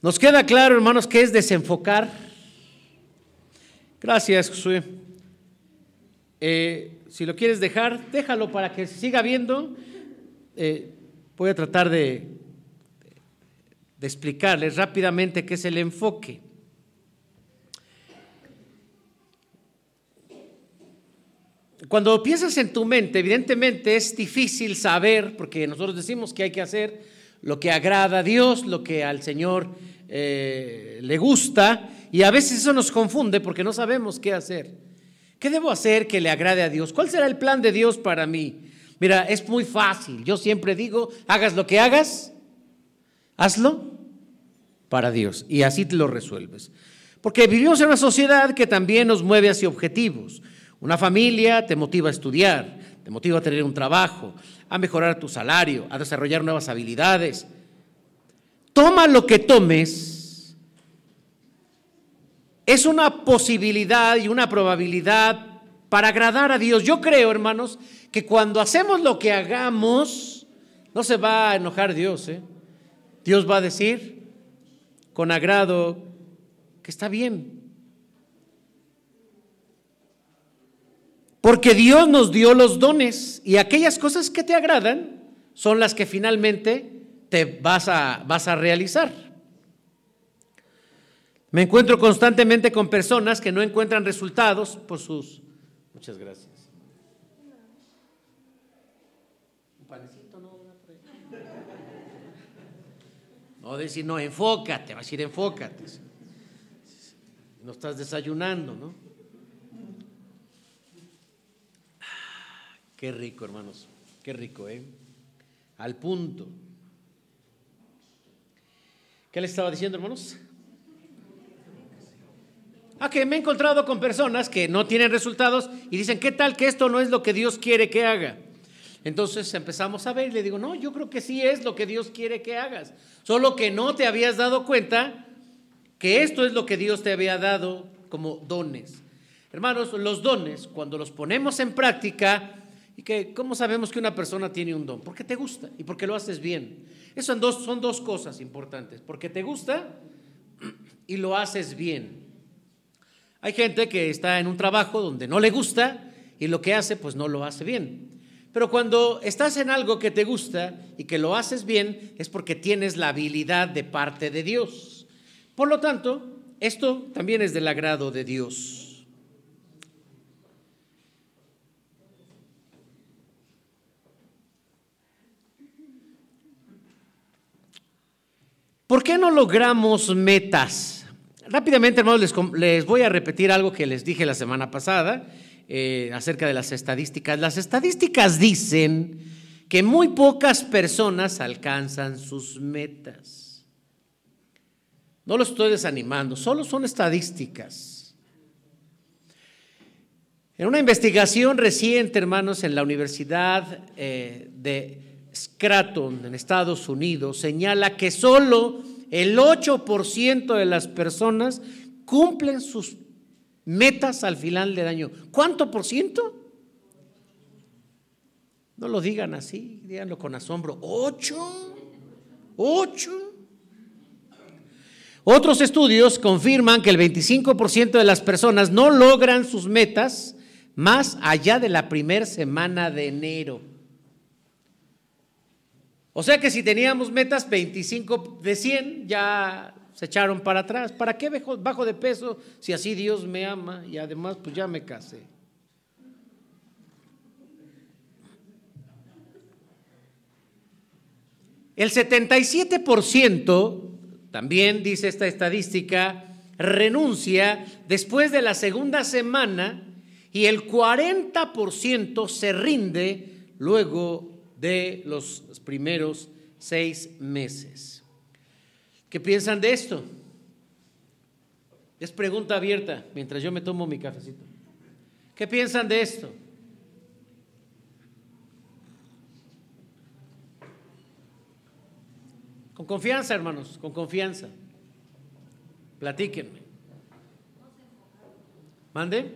¿Nos queda claro, hermanos, qué es desenfocar? Gracias, Josué. Eh, si lo quieres dejar, déjalo para que siga viendo. Eh, voy a tratar de, de explicarles rápidamente qué es el enfoque. Cuando piensas en tu mente, evidentemente es difícil saber, porque nosotros decimos que hay que hacer lo que agrada a Dios, lo que al Señor eh, le gusta, y a veces eso nos confunde porque no sabemos qué hacer. ¿Qué debo hacer que le agrade a Dios? ¿Cuál será el plan de Dios para mí? Mira, es muy fácil. Yo siempre digo, hagas lo que hagas, hazlo para Dios. Y así te lo resuelves. Porque vivimos en una sociedad que también nos mueve hacia objetivos. Una familia te motiva a estudiar, te motiva a tener un trabajo, a mejorar tu salario, a desarrollar nuevas habilidades. Toma lo que tomes. Es una posibilidad y una probabilidad para agradar a Dios. Yo creo, hermanos, que cuando hacemos lo que hagamos, no se va a enojar Dios. ¿eh? Dios va a decir con agrado que está bien, Porque Dios nos dio los dones y aquellas cosas que te agradan son las que finalmente te vas a, vas a realizar. Me encuentro constantemente con personas que no encuentran resultados por sus... Muchas gracias. No, decir, no, enfócate, va a decir, enfócate. No estás desayunando, ¿no? Qué rico, hermanos. Qué rico, ¿eh? Al punto. ¿Qué le estaba diciendo, hermanos? Ah, que me he encontrado con personas que no tienen resultados y dicen, ¿qué tal que esto no es lo que Dios quiere que haga? Entonces empezamos a ver y le digo, no, yo creo que sí es lo que Dios quiere que hagas. Solo que no te habías dado cuenta que esto es lo que Dios te había dado como dones. Hermanos, los dones, cuando los ponemos en práctica, y que, ¿cómo sabemos que una persona tiene un don? Porque te gusta y porque lo haces bien. Eso son dos, son dos cosas importantes. Porque te gusta y lo haces bien. Hay gente que está en un trabajo donde no le gusta y lo que hace, pues no lo hace bien. Pero cuando estás en algo que te gusta y que lo haces bien, es porque tienes la habilidad de parte de Dios. Por lo tanto, esto también es del agrado de Dios. ¿Por qué no logramos metas? Rápidamente, hermanos, les, voy a repetir algo que les dije la semana pasada eh, acerca de las estadísticas. Las estadísticas dicen que muy pocas personas alcanzan sus metas. No lo estoy desanimando, solo son estadísticas. En una investigación reciente, hermanos, en la Universidad eh, de Scraton en Estados Unidos señala que solo el 8% de las personas cumplen sus metas al final del año. ¿Cuánto por ciento? No lo digan así, díganlo con asombro. ¿Ocho? ¿Ocho? Otros estudios confirman que el 25% de las personas no logran sus metas más allá de la primera semana de enero. O sea que si teníamos metas 25 de 100, ya se echaron para atrás. ¿Para qué bajo de peso si así Dios me ama y además pues ya me casé? El 77%, también dice esta estadística, renuncia después de la segunda semana y el 40% se rinde luego de los primeros seis meses. ¿Qué piensan de esto? Es pregunta abierta mientras yo me tomo mi cafecito. ¿Qué piensan de esto? Con confianza, hermanos, con confianza. Platíquenme. ¿Mande?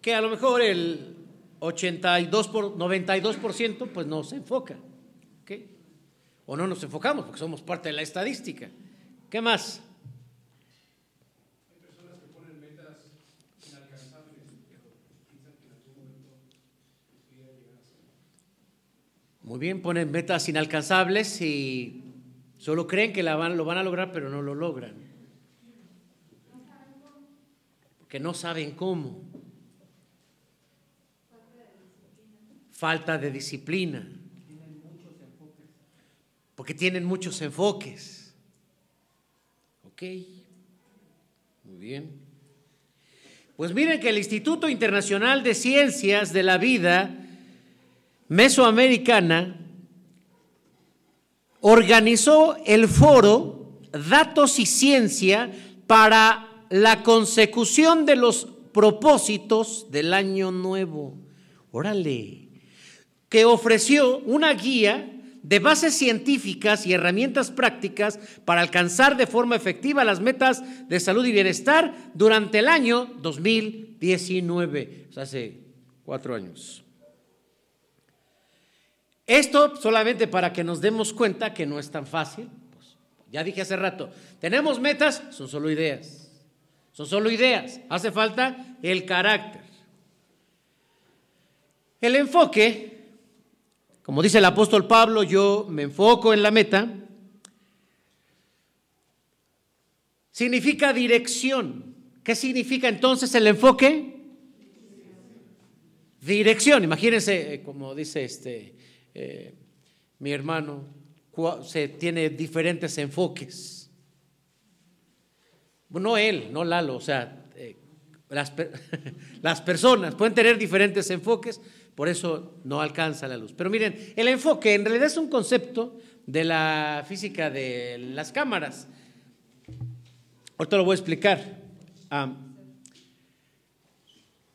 Que a lo mejor el 82 por 92% pues no se enfoca. O no nos enfocamos porque somos parte de la estadística. ¿Qué más? Muy bien, ponen metas inalcanzables y solo creen que la van, lo van a lograr, pero no lo logran. Porque no saben cómo. Falta de disciplina. Porque tienen muchos enfoques. Ok, muy bien. Pues miren que el Instituto Internacional de Ciencias de la Vida mesoamericana organizó el foro Datos y Ciencia para la consecución de los propósitos del año nuevo. Órale, que ofreció una guía de bases científicas y herramientas prácticas para alcanzar de forma efectiva las metas de salud y bienestar durante el año 2019, o sea, hace cuatro años. Esto solamente para que nos demos cuenta que no es tan fácil. Pues, ya dije hace rato, tenemos metas, son solo ideas. Son solo ideas. Hace falta el carácter. El enfoque, como dice el apóstol Pablo, yo me enfoco en la meta, significa dirección. ¿Qué significa entonces el enfoque? Dirección. Imagínense, eh, como dice este eh, mi hermano, se tiene diferentes enfoques. No él, no Lalo, o sea, eh, las, las personas pueden tener diferentes enfoques, por eso no alcanza la luz. Pero miren, el enfoque en realidad es un concepto de la física de las cámaras. Ahorita lo voy a explicar.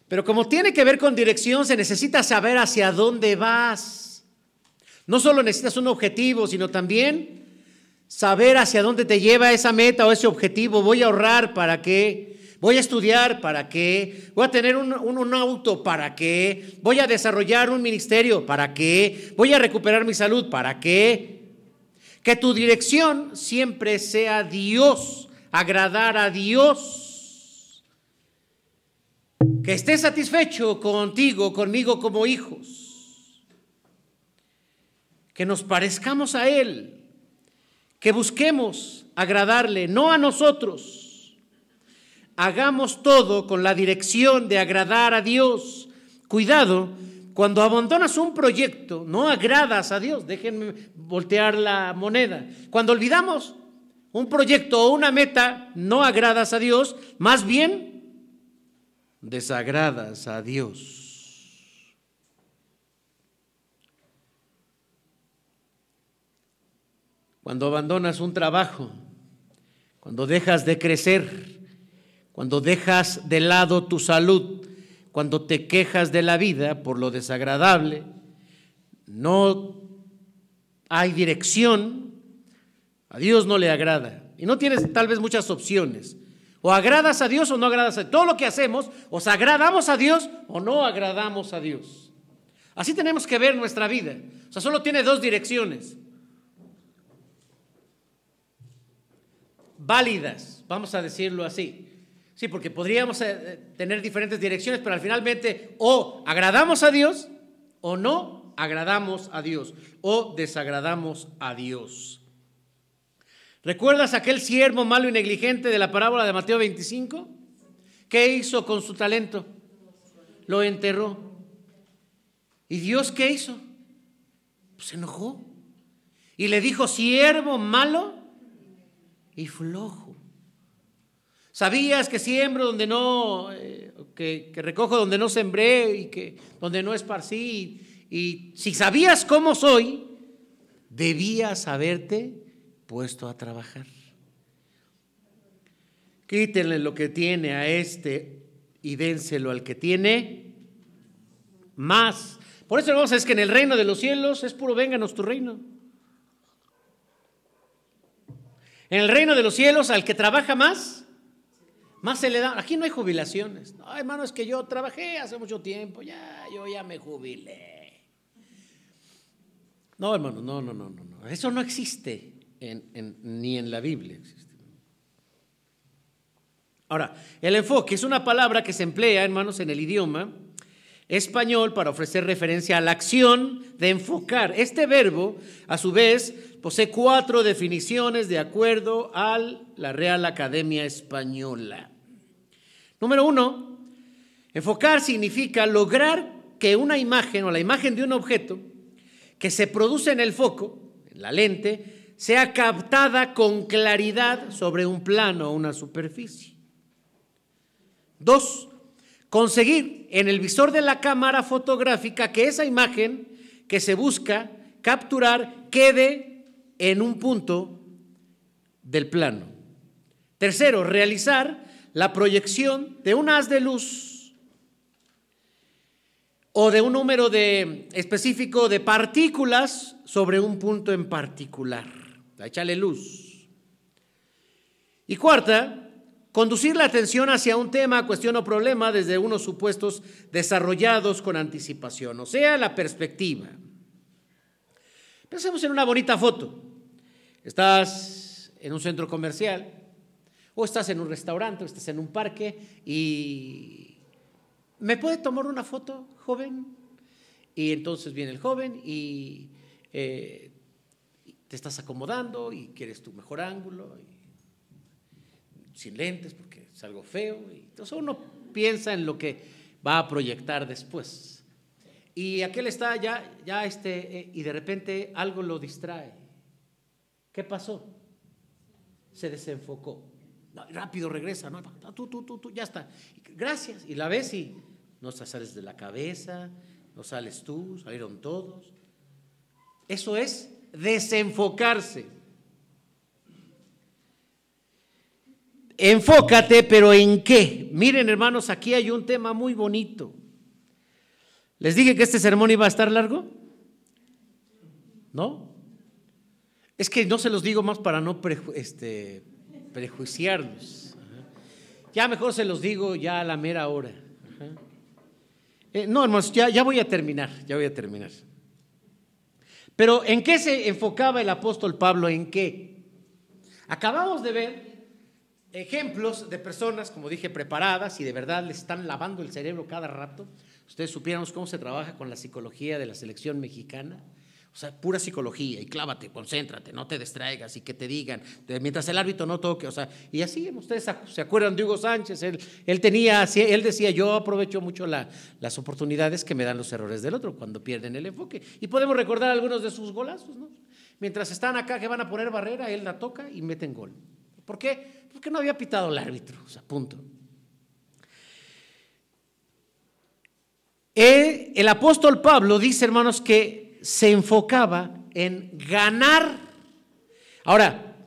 pero como tiene que ver con dirección, se necesita saber hacia dónde vas. No solo necesitas un objetivo, sino también saber hacia dónde te lleva esa meta o ese objetivo. Voy a ahorrar para qué, voy a estudiar para qué, voy a tener un, un, auto para qué, voy a desarrollar un ministerio para qué, voy a recuperar mi salud para qué. Que tu dirección siempre sea Dios, agradar a Dios. Que esté satisfecho contigo, conmigo como hijos que nos parezcamos a Él, que busquemos agradarle, no a nosotros. Hagamos todo con la dirección de agradar a Dios. Cuidado, cuando abandonas un proyecto, no agradas a Dios. Déjenme voltear la moneda. Cuando olvidamos un proyecto o una meta, no agradas a Dios, más bien desagradas a Dios. cuando abandonas un trabajo, cuando dejas de crecer, cuando dejas de lado tu salud, cuando te quejas de la vida por lo desagradable, no hay dirección, a Dios no le agrada. Y no tienes tal vez muchas opciones. O agradas a Dios o no agradas a Dios. Todo lo que hacemos, o agradamos a Dios o no agradamos a Dios. Así tenemos que ver nuestra vida. O sea, solo tiene dos direcciones. válidas, vamos a decirlo así. Sí, porque podríamos eh, tener diferentes direcciones, pero al finalmente o agradamos a Dios o no agradamos a Dios o desagradamos a Dios. ¿Recuerdas aquel siervo malo y negligente de la parábola de Mateo 25? ¿Qué hizo con su talento? Lo enterró. ¿Y Dios qué hizo? Pues se enojó. Y le dijo, siervo malo y flojo. ¿Sabías que siembro donde no, eh, que, recojo donde no sembré y que donde no esparcí? Y, si sabías cómo soy, debías haberte puesto a trabajar. Quítenle lo que tiene a este y dénselo al que tiene más. Por eso, hermanos, es que en el reino de los cielos es puro vénganos tu reino. En el reino de los cielos, al que trabaja más, Más se le da. Aquí no hay jubilaciones. No, hermano, es que yo trabajé hace mucho tiempo, ya, yo ya me jubilé. No, hermano, no, no, no, no. no. Eso no existe ni en la Biblia. Existe. Ahora, el enfoque es una palabra que se emplea, hermanos, en el idioma español para ofrecer referencia a la acción de enfocar. Este verbo, a su vez, posee cuatro definiciones de acuerdo a la Real Academia Española. Número uno, enfocar significa lograr que una imagen o la imagen de un objeto que se produce en el foco, en la lente, sea captada con claridad sobre un plano o una superficie. Dos, conseguir en el visor de la cámara fotográfica que esa imagen que se busca capturar quede en un punto del plano. Tercero, realizar la proyección de un haz de luz o de un número de, específico de partículas sobre un punto en particular. Échale luz. Y cuarta, Conducir la atención hacia un tema, cuestión o problema desde unos supuestos desarrollados con anticipación, o sea, la perspectiva. Pensemos en una bonita foto. Estás en un centro comercial, o estás en un restaurante, o estás en un parque, y ¿me puede tomar una foto, joven? Y entonces viene el joven y eh, te estás acomodando y quieres tu mejor ángulo sin lentes porque es algo feo. Y entonces uno piensa en lo que va a proyectar después. Y aquel está ya, ya este, eh, y de repente algo lo distrae. ¿Qué pasó? Se desenfocó. Rápido regresa, ¿no? Tú, tú, tú, tú, ya está. Gracias. Y la ves y no sales de la cabeza, no sales tú, salieron todos. Eso es desenfocarse. Enfócate, pero ¿en qué? Miren, hermanos, aquí hay un tema muy bonito. ¿Les dije que este sermón iba a estar largo? ¿No? Es que no se los digo más para no este, prejuiciarlos. Ya mejor se los digo ya a la mera hora. Eh, no, hermanos, ya, ya voy a terminar, ya voy a terminar. Pero ¿en qué se enfocaba el apóstol Pablo? ¿En qué? Acabamos de ver ejemplos de personas, como dije, preparadas y de verdad les están lavando el cerebro cada rato. Ustedes supieran cómo se trabaja con la psicología de la selección mexicana. O sea, pura psicología y clávate, concéntrate, no te distraigas y que te digan, mientras el árbitro no toque, o sea, y así, ustedes se acuerdan de Hugo Sánchez, él, él tenía, él decía, yo aprovecho mucho las oportunidades que me dan los errores del otro cuando pierden el enfoque. Y podemos recordar algunos de sus golazos, ¿no? Mientras están acá que van a poner barrera, él la toca y meten gol. ¿Por qué? porque no había pitado el árbitro, o sea, punto. El, el apóstol Pablo dice, hermanos, que se enfocaba en ganar. Ahora,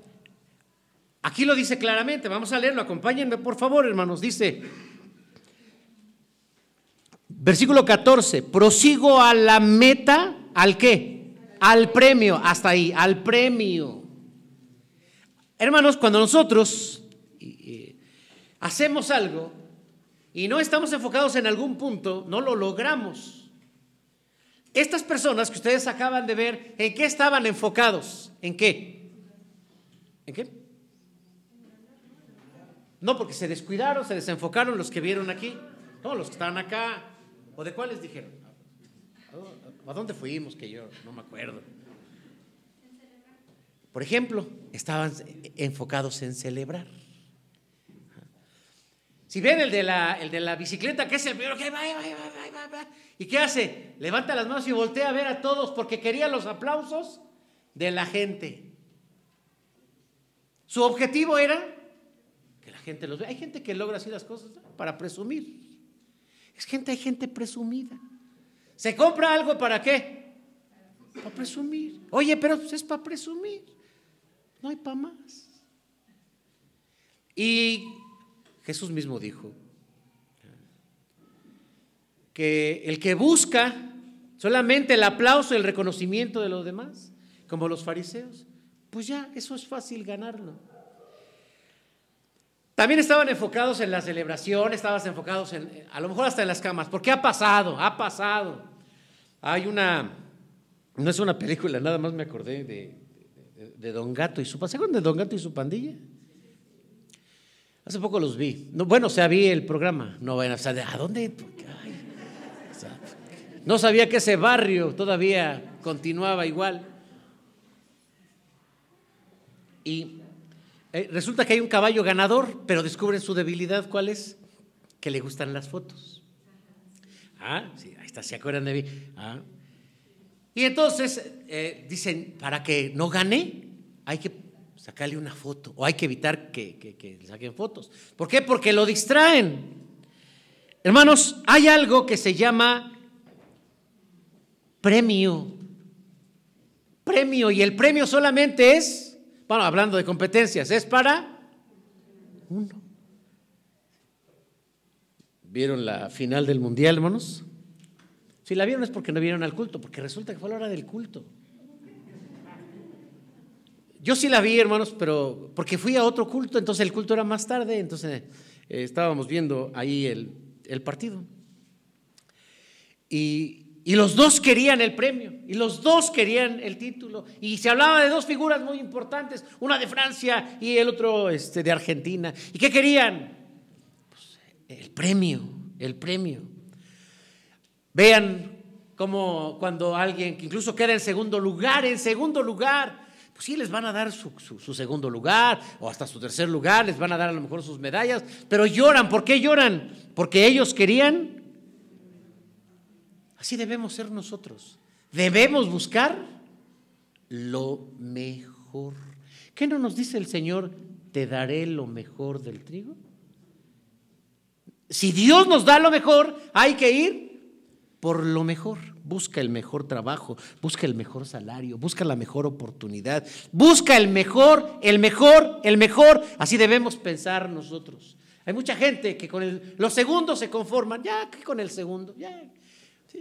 aquí lo dice claramente, vamos a leerlo, acompáñenme por favor, hermanos, dice, versículo 14, prosigo a la meta, ¿al qué? Al premio, hasta ahí, al premio. Hermanos, cuando nosotros hacemos algo y no estamos enfocados en algún punto, no lo logramos. Estas personas que ustedes acaban de ver, ¿en qué estaban enfocados? ¿En qué? ¿En qué? No, porque se descuidaron, se desenfocaron los que vieron aquí, no, los que estaban acá, o de cuáles dijeron. ¿A dónde fuimos? Que yo no me acuerdo. Por ejemplo, estaban enfocados en celebrar. Si ven el de la, el de la bicicleta, que es el primero que va, va, va, va, ¿Y qué hace? Levanta las manos y voltea a ver a todos porque quería los aplausos de la gente. Su objetivo era que la gente los vea. Hay gente que logra así las cosas para presumir. Es gente, hay gente presumida. ¿Se compra algo para qué? Para presumir. Oye, pero pues es para presumir no hay para más. Y Jesús mismo dijo que el que busca solamente el aplauso y el reconocimiento de los demás, como los fariseos, pues ya, eso es fácil ganarlo. También estaban enfocados en la celebración, estaban enfocados en, a lo mejor hasta en las camas, porque ha pasado, ha pasado. Hay una, no es una película, nada más me acordé de, de, Don Gato y su pandilla. ¿Se acuerdan de Don Gato y su pandilla? Hace poco los vi. No, bueno, o sea, vi el programa. No vayan a saber, ¿a dónde? No sabía que ese barrio todavía continuaba igual. Y eh, resulta que hay un caballo ganador, pero descubren su debilidad. ¿Cuál es? Que le gustan las fotos. Ah, sí, ahí está, ¿se acuerdan de mí? Ah. Y entonces eh, dicen, para que no gane, hay que sacarle una foto o hay que evitar que, que le saquen fotos. ¿Por qué? Porque lo distraen. Hermanos, hay algo que se llama premio. Premio. Y el premio solamente es bueno, hablando de competencias, es para uno. ¿Vieron la final del Mundial, hermanos? Si la vieron es porque no vieron al culto, porque resulta que fue la hora del culto. Yo sí la vi, hermanos, pero porque fui a otro culto, entonces el culto era más tarde, entonces eh, estábamos viendo ahí el, el partido. Y, y los dos querían el premio, y los dos querían el título. Y se hablaba de dos figuras muy importantes, una de Francia y el otro este, de Argentina. ¿Y qué querían? Pues, el premio, el premio. Vean cómo cuando alguien que incluso queda en segundo lugar, en segundo lugar, pues sí les van a dar su, su, segundo lugar o hasta su tercer lugar, les van a dar a lo mejor sus medallas, pero lloran. ¿Por qué lloran? Porque ellos querían Así debemos ser nosotros. Debemos buscar lo mejor. ¿Qué no nos dice el Señor? Te daré lo mejor del trigo. Si Dios nos da lo mejor, hay que ir por lo mejor. Busca el mejor trabajo, busca el mejor salario, busca la mejor oportunidad, busca el mejor, el mejor, el mejor. Así debemos pensar nosotros. Hay mucha gente que con los segundos se conforman, ya que con el segundo, ya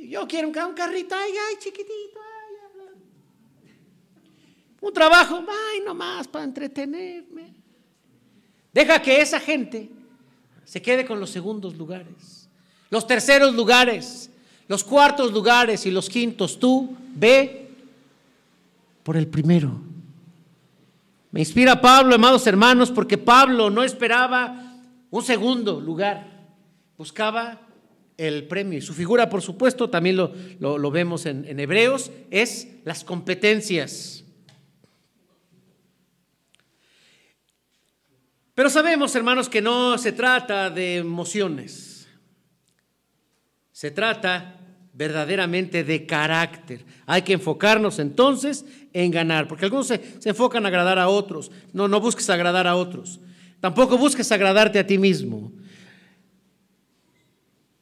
yo quiero un, carrito, ay, ay, chiquitito, Un trabajo, ay, nomás para entretenerme. Deja que esa gente se quede con los segundos lugares, los terceros lugares, los cuartos lugares y los quintos. Tú ve por el primero. Me inspira Pablo, amados hermanos, porque Pablo no esperaba un segundo lugar, buscaba el premio. Y su figura, por supuesto, también lo, vemos en, en Hebreos, es las competencias. Pero sabemos, hermanos, que no se trata de emociones. Se trata verdaderamente de carácter. Hay que enfocarnos entonces en ganar, porque algunos se, se, enfocan a agradar a otros. No, no busques agradar a otros. Tampoco busques agradarte a ti mismo.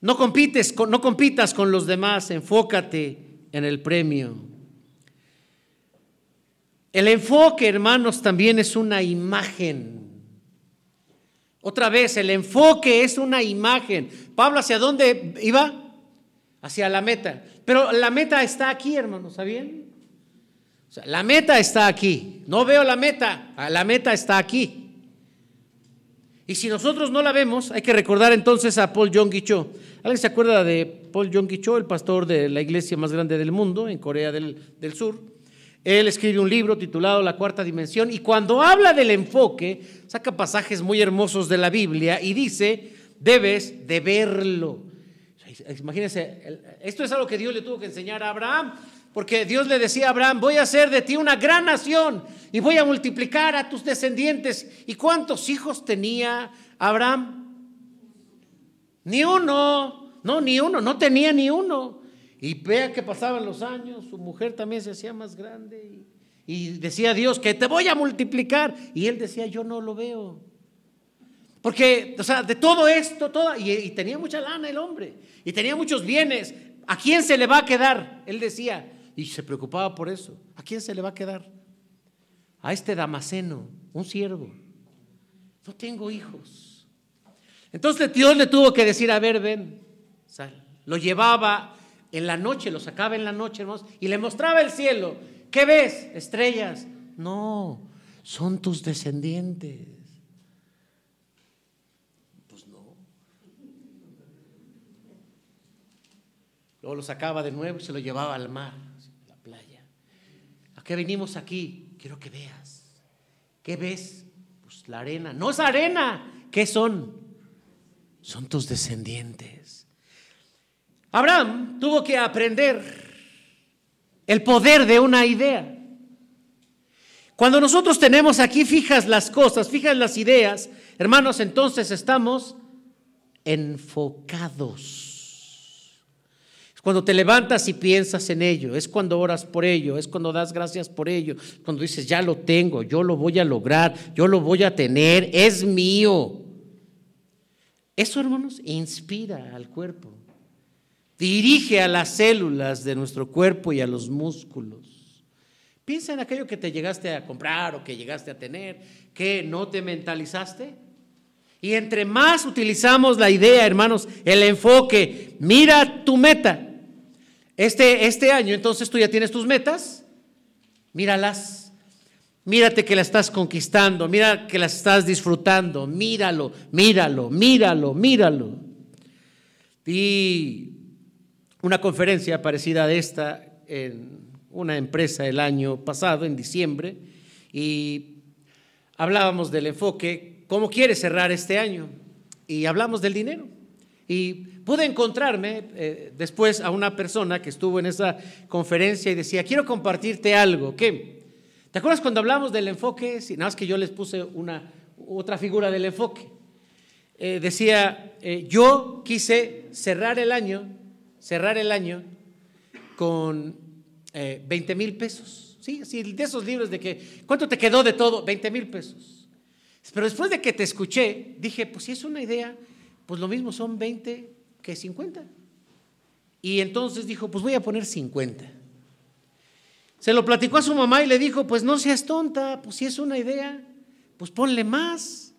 No, compites, no compitas con los demás, enfócate en el premio. El enfoque, hermanos, también es una imagen. Otra vez, el enfoque es una imagen. Pablo, ¿hacia dónde iba? Hacia la meta. Pero la meta está aquí, hermanos, ¿sabían? La meta está aquí. No veo la meta, la meta está aquí. Y si nosotros no la vemos, hay que recordar entonces a Paul Jong Cho. ¿Alguien se acuerda de Paul Jong Cho, el pastor de la iglesia más grande del mundo en Corea del, del Sur? Él escribe un libro titulado La Cuarta Dimensión y cuando habla del enfoque, saca pasajes muy hermosos de la Biblia y dice, debes de verlo. Imagínense, esto es algo que Dios le tuvo que enseñar a Abraham. Porque Dios le decía a Abraham, voy a hacer de ti una gran nación y voy a multiplicar a tus descendientes. ¿Y cuántos hijos tenía Abraham? Ni uno, no, ni uno, no tenía ni uno. Y vea que pasaban los años, su mujer también se hacía más grande y, decía Dios que te voy a multiplicar. Y él decía, yo no lo veo. Porque, o sea, de todo esto, toda, y, y tenía mucha lana el hombre, y tenía muchos bienes. ¿A quién se le va a quedar? Él decía, y se preocupaba por eso. ¿A quién se le va a quedar? A este Damaseno, un siervo. No tengo hijos. Entonces Dios le tuvo que decir, a ver, ven, sal. Lo llevaba en la noche, lo sacaba en la noche, hermanos, y le mostraba el cielo. ¿Qué ves? Estrellas. No, son tus descendientes. Pues no. Luego lo sacaba de nuevo y se lo llevaba al mar. ¿A qué venimos aquí? Quiero que veas. ¿Qué ves? Pues la arena. No es arena. ¿Qué son? Son tus descendientes. Abraham tuvo que aprender el poder de una idea. Cuando nosotros tenemos aquí fijas las cosas, fijas las ideas, hermanos, entonces estamos enfocados. Cuando te levantas y piensas en ello, es cuando oras por ello, es cuando das gracias por ello, cuando dices, ya lo tengo, yo lo voy a lograr, yo lo voy a tener, es mío. Eso, hermanos, inspira al cuerpo, dirige a las células de nuestro cuerpo y a los músculos. Piensa en aquello que te llegaste a comprar o que llegaste a tener, que no te mentalizaste. Y entre más utilizamos la idea, hermanos, el enfoque, mira tu meta. Este, este año, entonces tú ya tienes tus metas, míralas. Mírate que la estás conquistando, mira que la estás disfrutando, míralo, míralo, míralo, míralo. Vi una conferencia parecida a esta en una empresa el año pasado, en diciembre, y hablábamos del enfoque, ¿cómo quieres cerrar este año? Y hablamos del dinero. Y pude encontrarme eh, después a una persona que estuvo en esa conferencia y decía, quiero compartirte algo. ¿Qué? ¿Te acuerdas cuando hablamos del enfoque? Si nada más que yo les puse una, otra figura del enfoque. Eh, decía, eh, yo quise cerrar el año, cerrar el año con 20 eh, mil pesos. Sí, de esos libros de que, ¿cuánto te quedó de todo? 20 mil pesos. Pero después de que te escuché, dije, pues si es una idea, pues lo mismo son 20 que 50. Y entonces dijo, pues voy a poner 50. Se lo platicó a su mamá y le dijo, pues no seas tonta, pues si es una idea, pues ponle más.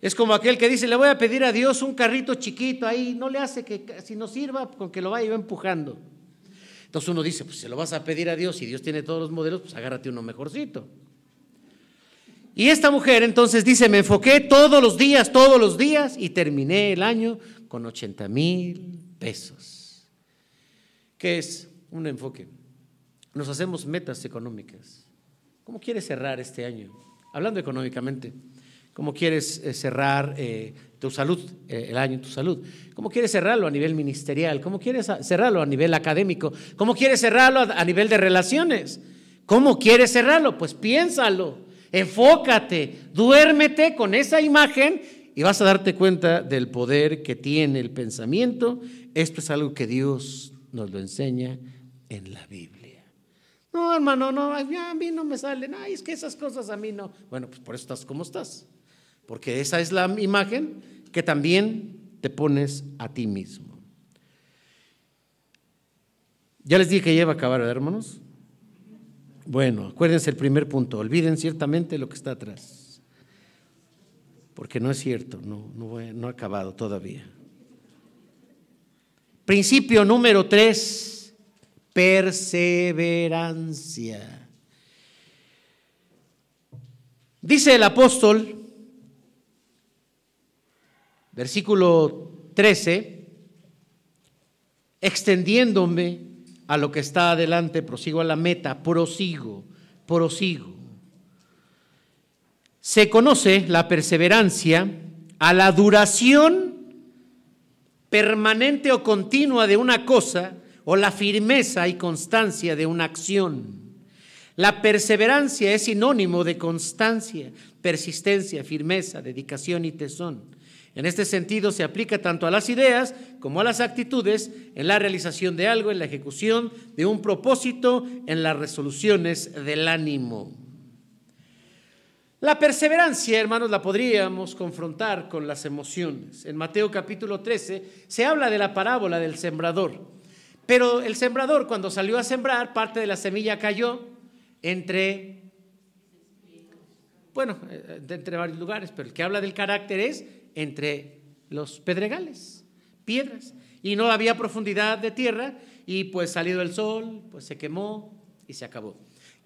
Es como aquel que dice, le voy a pedir a Dios un carrito chiquito ahí, no le hace que si no sirva, con que lo vaya empujando. Entonces uno dice, pues se lo vas a pedir a Dios y Dios tiene todos los modelos, pues agárrate uno mejorcito. Y esta mujer entonces dice, me enfoqué todos los días, todos los días y terminé el año con 80 mil pesos. ¿Qué es un enfoque? Nos hacemos metas económicas. ¿Cómo quieres cerrar este año? Hablando económicamente, ¿cómo quieres eh, cerrar eh, tu salud, eh, el año tu salud. ¿Cómo quieres cerrarlo a nivel ministerial? ¿Cómo quieres cerrarlo a nivel académico? ¿Cómo quieres cerrarlo a nivel de relaciones? ¿Cómo quieres cerrarlo? Pues piénsalo, enfócate, duérmete con esa imagen y vas a darte cuenta del poder que tiene el pensamiento. Esto es algo que Dios nos lo enseña en la Biblia. No, hermano, no, a mí no me salen. Ay, es que esas cosas a mí no. Bueno, pues por eso estás como estás porque esa es la imagen que también te pones a ti mismo. Ya les dije que lleva a acabar, hermanos? Bueno, acuérdense el primer punto, olviden ciertamente lo que está atrás, porque no es cierto, no, no, acabado todavía. Principio número tres, perseverancia. Dice el apóstol versículo 13, extendiéndome a lo que está adelante, prosigo a la meta, prosigo, prosigo. Se conoce la perseverancia a la duración permanente o continua de una cosa o la firmeza y constancia de una acción. La perseverancia es sinónimo de constancia, persistencia, firmeza, dedicación y tesón. En este sentido, se aplica tanto a las ideas como a las actitudes en la realización de algo, en la ejecución de un propósito, en las resoluciones del ánimo. La perseverancia, hermanos, la podríamos confrontar con las emociones. En Mateo capítulo 13 se habla de la parábola del sembrador. Pero el sembrador cuando salió a sembrar, parte de la semilla cayó entre, bueno, eh, entre varios lugares, pero el que habla del carácter es entre los pedregales, piedras, y no había profundidad de tierra, y pues salido el sol, pues se quemó y se acabó.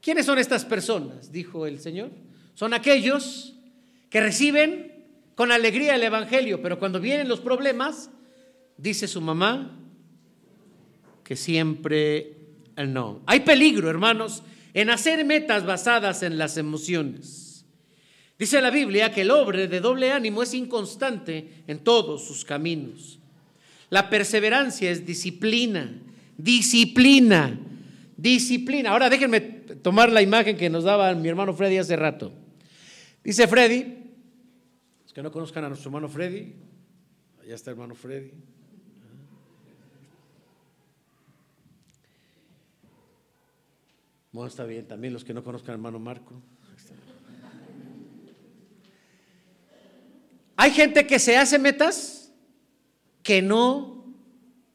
¿Quiénes son estas personas? Dijo el Señor. Son aquellos que reciben con alegría el Evangelio, pero cuando vienen los problemas, dice su mamá, que siempre el no. Hay peligro, hermanos, en hacer metas basadas en las emociones. Dice la Biblia que el hombre de doble ánimo es inconstante en todos sus caminos. La perseverancia es disciplina, disciplina, disciplina. Ahora déjenme tomar la imagen que nos daba mi hermano Freddy hace rato. Dice Freddy, los que no conozcan a nuestro hermano Freddy, allá está hermano Freddy. Bueno, está bien, también los que no conozcan al hermano Marco. Hay gente que se hace metas que no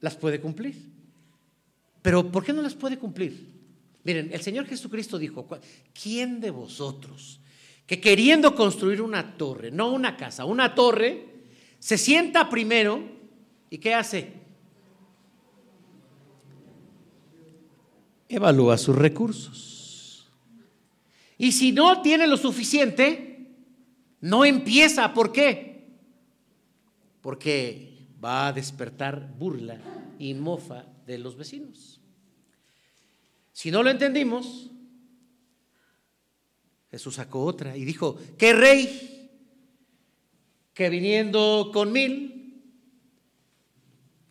las puede cumplir. Pero ¿por qué no las puede cumplir? Miren, el Señor Jesucristo dijo, ¿quién de vosotros que queriendo construir una torre, no una casa, una torre, se sienta primero y qué hace? Evalúa sus recursos. Y si no tiene lo suficiente, no empieza. ¿Por qué? Porque va a despertar burla y mofa de los vecinos. Si no lo entendimos, Jesús sacó otra y dijo, ¿qué rey que viniendo con mil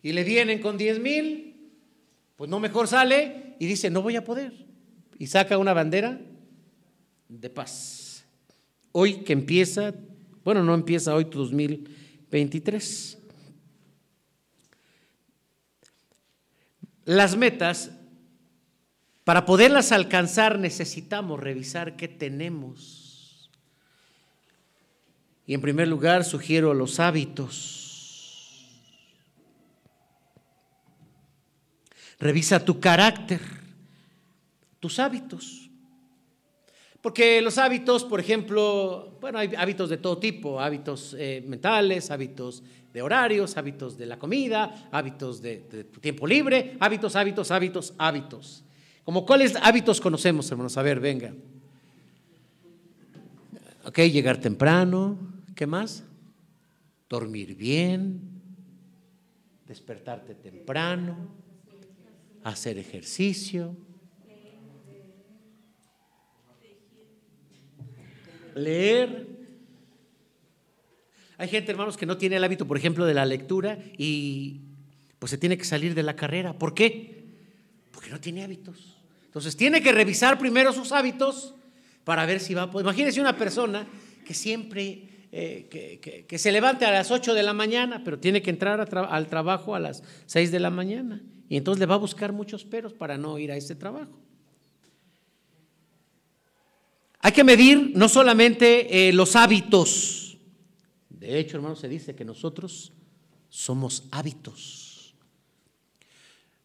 y le vienen con diez mil, pues no mejor sale y dice, no voy a poder. Y saca una bandera de paz. Hoy que empieza, bueno, no empieza hoy 2023. Las metas para poderlas alcanzar necesitamos revisar qué tenemos. Y en primer lugar sugiero los hábitos. Revisa tu carácter, tus hábitos. Porque los hábitos, por ejemplo, bueno, hay hábitos de todo tipo, hábitos eh, mentales, hábitos de horarios, hábitos de la comida, hábitos de, de tiempo libre, hábitos, hábitos, hábitos, hábitos. Como cuáles hábitos conocemos, hermanos. A ver, venga. Ok, llegar temprano. ¿Qué más? Dormir bien. Despertarte temprano. Hacer ejercicio. Leer. Hay gente, hermanos, que no tiene el hábito, por ejemplo, de la lectura y pues se tiene que salir de la carrera. ¿Por qué? Porque no tiene hábitos. Entonces tiene que revisar primero sus hábitos para ver si va a poder. Imagínese una persona que siempre, eh, que, se levante a las 8 de la mañana, pero tiene que entrar al trabajo a las 6 de la mañana. Y entonces le va a buscar muchos peros para no ir a ese trabajo. Hay que medir no solamente eh, los hábitos. De hecho, hermano, se dice que nosotros somos hábitos.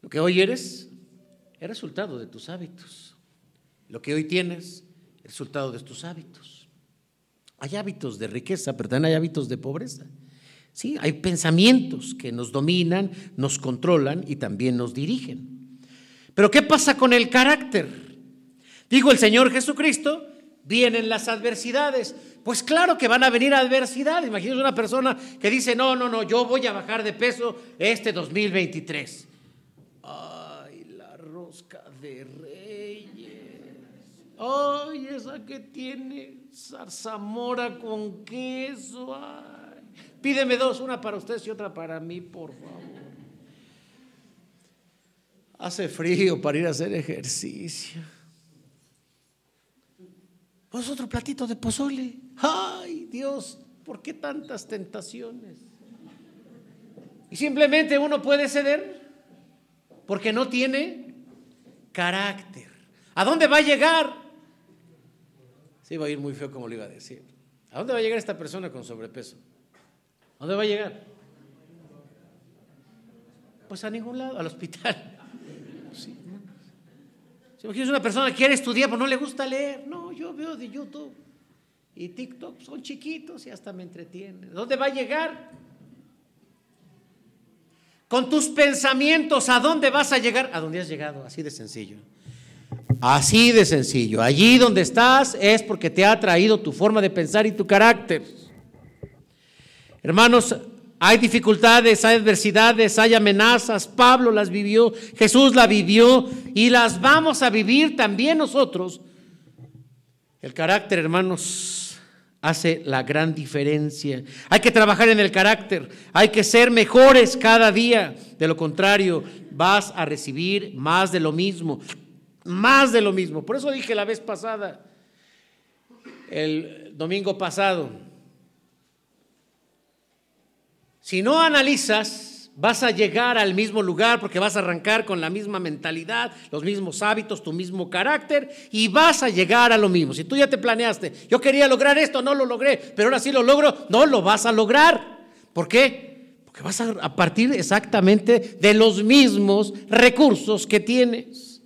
Lo que hoy eres es resultado de tus hábitos. Lo que hoy tienes es resultado de tus hábitos. Hay hábitos de riqueza, pero también hay hábitos de pobreza. Sí, hay pensamientos que nos dominan, nos controlan y también nos dirigen. Pero ¿qué pasa con el carácter? Dijo el Señor Jesucristo, vienen las adversidades. Pues claro que van a venir adversidades. Imagínese una persona que dice, no, no, no, yo voy a bajar de peso este 2023 de reyes. Ay, esa que tiene zarzamora con queso. Pídeme dos, una para ustedes y otra para mí, por favor. Hace frío para ir a hacer ejercicio. Pues otro platito de pozole. Ay, Dios, ¿por qué tantas tentaciones? Y simplemente uno puede ceder porque no tiene carácter. ¿A dónde va a llegar? Sí, va a ir muy feo como le iba a decir. ¿A dónde va a llegar esta persona con sobrepeso? ¿A dónde va a llegar? Pues a ningún lado, al hospital. Sí, Si una persona que quiere estudiar, pero no le gusta leer. No, yo veo de YouTube y TikTok, son chiquitos y hasta me entretienen. ¿Dónde va a llegar? Con tus pensamientos, ¿a dónde vas a llegar? A dónde has llegado, así de sencillo. Así de sencillo. Allí donde estás es porque te ha traído tu forma de pensar y tu carácter. Hermanos, Hay dificultades, hay adversidades, hay amenazas. Pablo las vivió, Jesús la vivió y las vamos a vivir también nosotros. El carácter, hermanos, hace la gran diferencia. Hay que trabajar en el carácter, hay que ser mejores cada día. De lo contrario, vas a recibir más de lo mismo, más de lo mismo. Por eso dije la vez pasada, el domingo pasado, si no analizas, vas a llegar al mismo lugar porque vas a arrancar con la misma mentalidad, los mismos hábitos, tu mismo carácter y vas a llegar a lo mismo. Si tú ya te planeaste, yo quería lograr esto, no lo logré, pero ahora sí lo logro, no lo vas a lograr. ¿Por qué? Porque vas a, partir exactamente de los mismos recursos que tienes.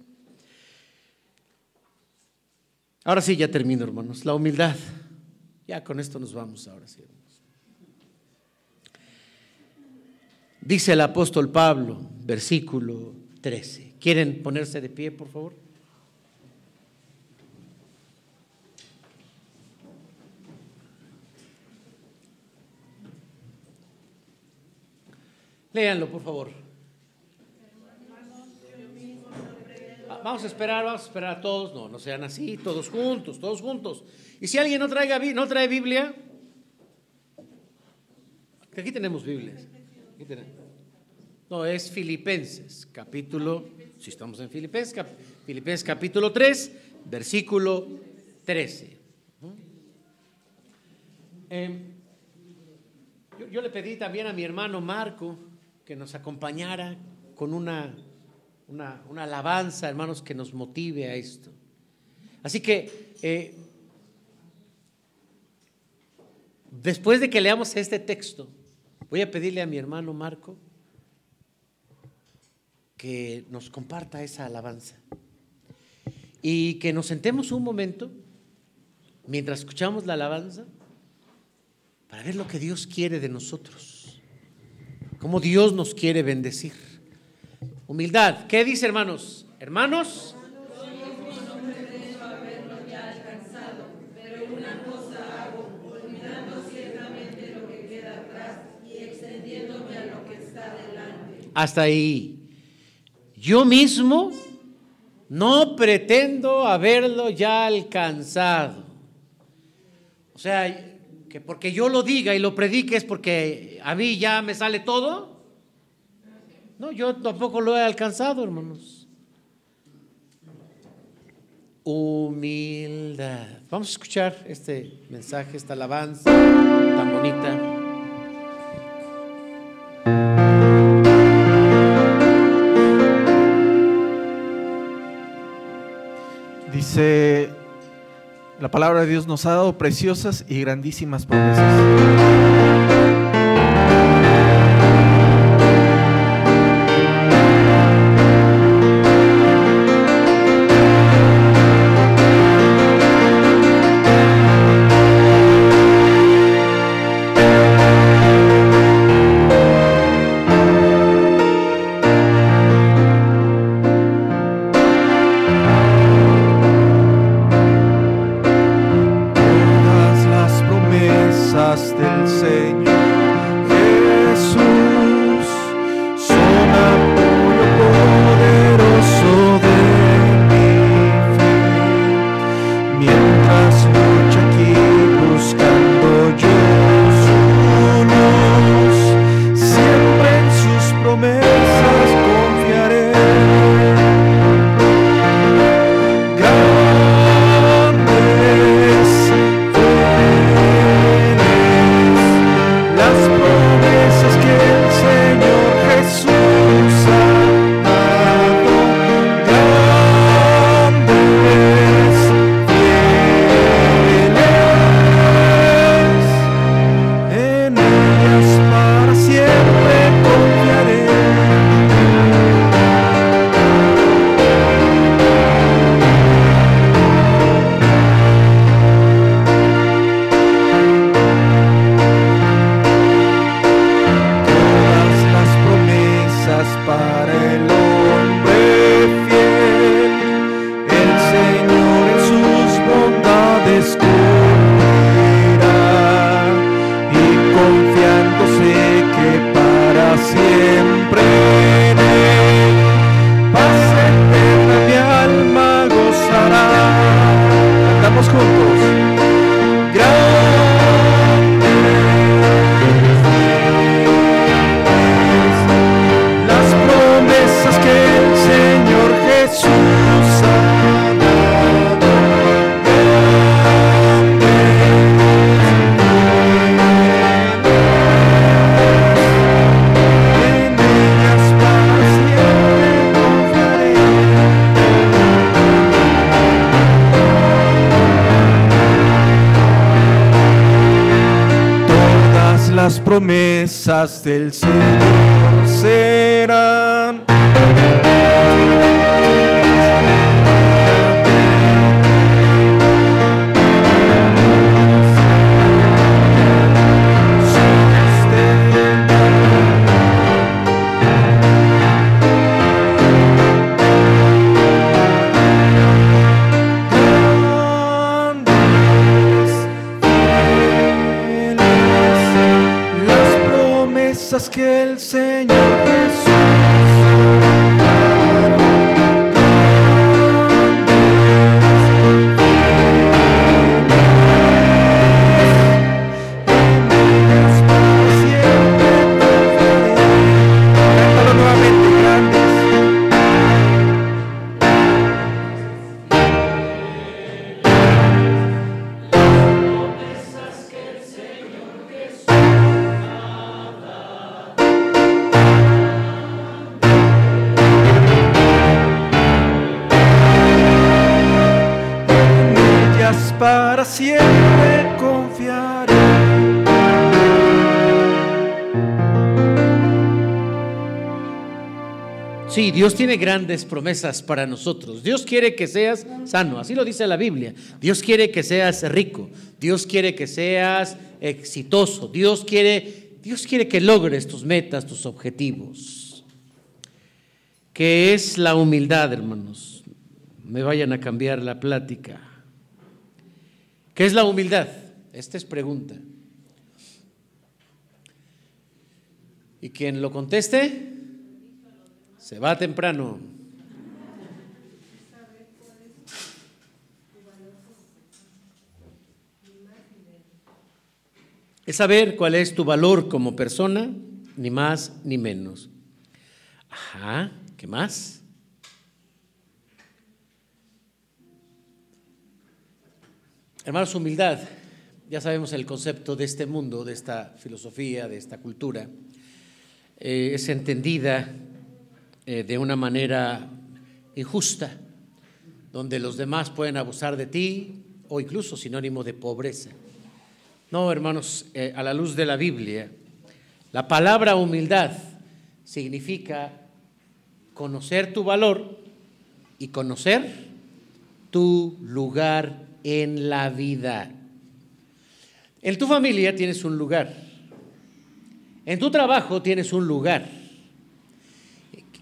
Ahora sí, ya termino, hermanos. La humildad. Ya con esto nos vamos ahora sí. Dice el apóstol Pablo, versículo 13. ¿Quieren ponerse de pie, por favor? Léanlo, por favor. Ah, vamos a esperar, vamos a esperar a todos. No, no sean así, todos juntos, todos juntos. Y si alguien no, traiga, no trae Biblia, aquí tenemos Biblias. No, es Filipenses, capítulo, si estamos en Filipenses, Filipenses capítulo 3, versículo 13. Em, yo, le pedí también a mi hermano Marco que nos acompañara con una, una, alabanza, hermanos, que nos motive a esto. Así que, eh, después de que leamos este texto, Voy a pedirle a mi hermano Marco que nos comparta esa alabanza y que nos sentemos un momento mientras escuchamos la alabanza para ver lo que Dios quiere de nosotros, cómo Dios nos quiere bendecir. Humildad, ¿qué dice hermanos? Hermanos, Hasta ahí. Yo mismo no pretendo haberlo ya alcanzado. O sea, que porque yo lo diga y lo predique es porque a mí ya me sale todo. No, yo tampoco lo he alcanzado, hermanos. Humildad. Vamos a escuchar este mensaje, esta alabanza tan bonita. La palabra de Dios nos ha dado preciosas y grandísimas promesas. Promesas del Señor Dios tiene grandes promesas para nosotros. Dios quiere que seas sano, así lo dice la Biblia. Dios quiere que seas rico. Dios quiere que seas exitoso. Dios quiere, Dios quiere que logres tus metas, tus objetivos. ¿Qué es la humildad, hermanos? Me vayan a cambiar la plática. ¿Qué es la humildad? Esta es pregunta. Y quien lo conteste, se va temprano. Es saber cuál es tu valor como persona, ni más ni menos. Ajá, ¿qué más? Hermanos, humildad. Ya sabemos el concepto de este mundo, de esta filosofía, de esta cultura. Eh, es entendida eh, de una manera injusta, donde los demás pueden abusar de ti o incluso sinónimo de pobreza. No, hermanos, eh, a la luz de la Biblia, la palabra humildad significa conocer tu valor y conocer tu lugar en la vida. En tu familia tienes un lugar. En tu trabajo tienes un lugar.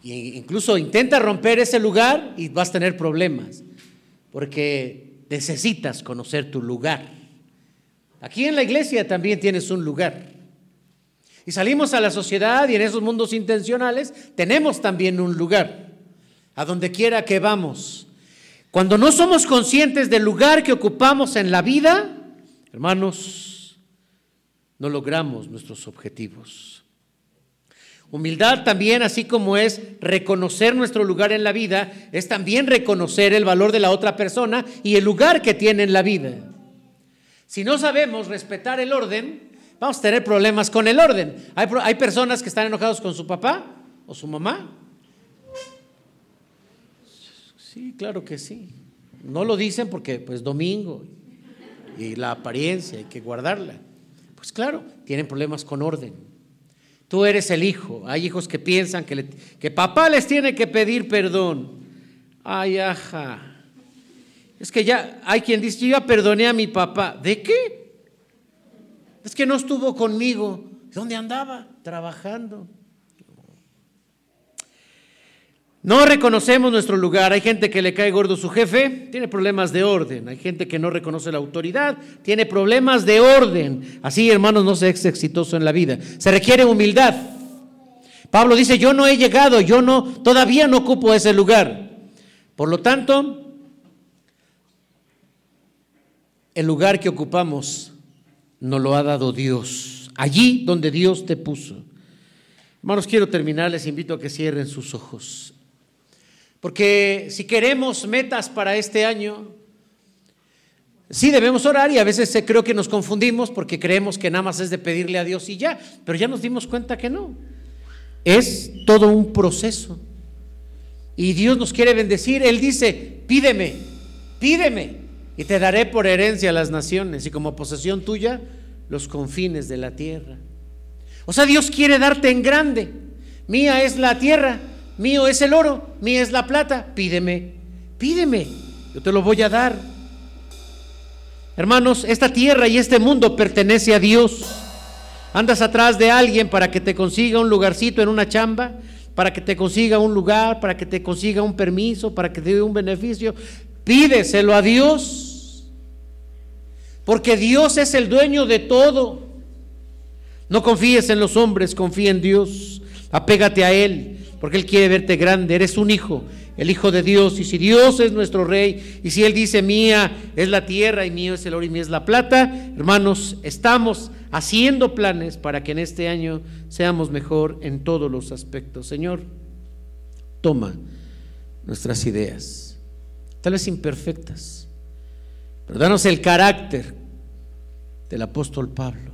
Incluso intenta romper ese lugar y vas a tener problemas, porque necesitas conocer tu lugar. Aquí en la iglesia también tienes un lugar. Y salimos a la sociedad y en esos mundos intencionales tenemos también un lugar, a donde quiera que vamos. Cuando no somos conscientes del lugar que ocupamos en la vida, hermanos, no logramos nuestros objetivos. Humildad también, así como es reconocer nuestro lugar en la vida, es también reconocer el valor de la otra persona y el lugar que tiene en la vida. Si no sabemos respetar el orden, vamos a tener problemas con el orden. Hay, personas que están enojados con su papá o su mamá. Sí, claro que sí. No lo dicen porque pues domingo y la apariencia hay que guardarla. Pues claro, tienen problemas con orden. Tú eres el hijo. Hay hijos que piensan que, que papá les tiene que pedir perdón. Ay, ajá. Es que ya hay quien dice, yo ya perdoné a mi papá. ¿De qué? Es que no estuvo conmigo. ¿Dónde andaba? Trabajando. No reconocemos nuestro lugar. Hay gente que le cae gordo su jefe, tiene problemas de orden. Hay gente que no reconoce la autoridad, tiene problemas de orden. Así, hermanos, no se es exitoso en la vida. Se requiere humildad. Pablo dice, yo no he llegado, yo no, todavía no ocupo ese lugar. Por lo tanto, el lugar que ocupamos nos lo ha dado Dios, allí donde Dios te puso. Hermanos, quiero terminar, les invito a que cierren sus ojos. Porque si queremos metas para este año, sí debemos orar y a veces creo que nos confundimos porque creemos que nada más es de pedirle a Dios y ya, pero ya nos dimos cuenta que no. Es todo un proceso. Y Dios nos quiere bendecir. Él dice, pídeme, pídeme, y te daré por herencia las naciones y como posesión tuya los confines de la tierra. O sea, Dios quiere darte en grande. Mía es la tierra, mío es el oro, mía es la plata. Pídeme, pídeme, yo te lo voy a dar. Hermanos, esta tierra y este mundo pertenece a Dios. Andas atrás de alguien para que te consiga un lugarcito en una chamba, para que te consiga un lugar, para que te consiga un permiso, para que te dé un beneficio. Pídeselo a Dios. Porque Dios es el dueño de todo. No confíes en los hombres, confía en Dios. Apégate a Él, porque Él quiere verte grande. Eres un hijo, el hijo de Dios. Y si Dios es nuestro rey, y si Él dice, mía es la tierra, y mío es el oro, y mía es la plata, hermanos, estamos haciendo planes para que en este año seamos mejor en todos los aspectos. Señor, toma nuestras ideas, tal vez imperfectas, pero danos el carácter del apóstol Pablo,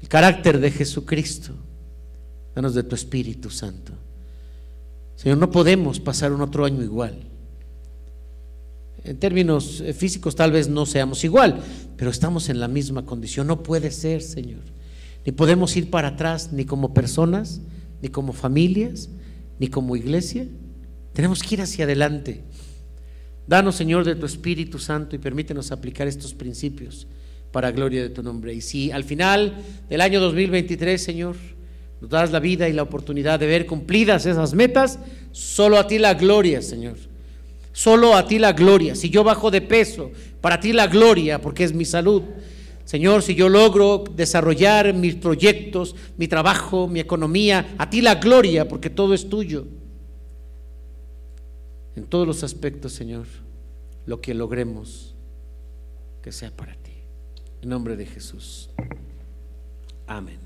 el carácter de Jesucristo, danos de tu Espíritu Santo. Señor, no podemos pasar un otro año igual. En términos eh, físicos tal vez no seamos igual, pero estamos en la misma condición. No puede ser, Señor. Ni podemos ir para atrás, ni como personas, ni como familias, ni como iglesia. Tenemos que ir hacia adelante. Danos, Señor, de tu Espíritu Santo y permítenos aplicar estos principios para gloria de tu nombre. Y si al final del año 2023, Señor, nos das la vida y la oportunidad de ver cumplidas esas metas, solo a ti la gloria, Señor. Solo a ti la gloria. Si yo bajo de peso, para ti la gloria, porque es mi salud. Señor, si yo logro desarrollar mis proyectos, mi trabajo, mi economía, a ti la gloria, porque todo es tuyo. En todos los aspectos, Señor, lo que logremos, que sea para ti. En nombre de Jesús. Amén.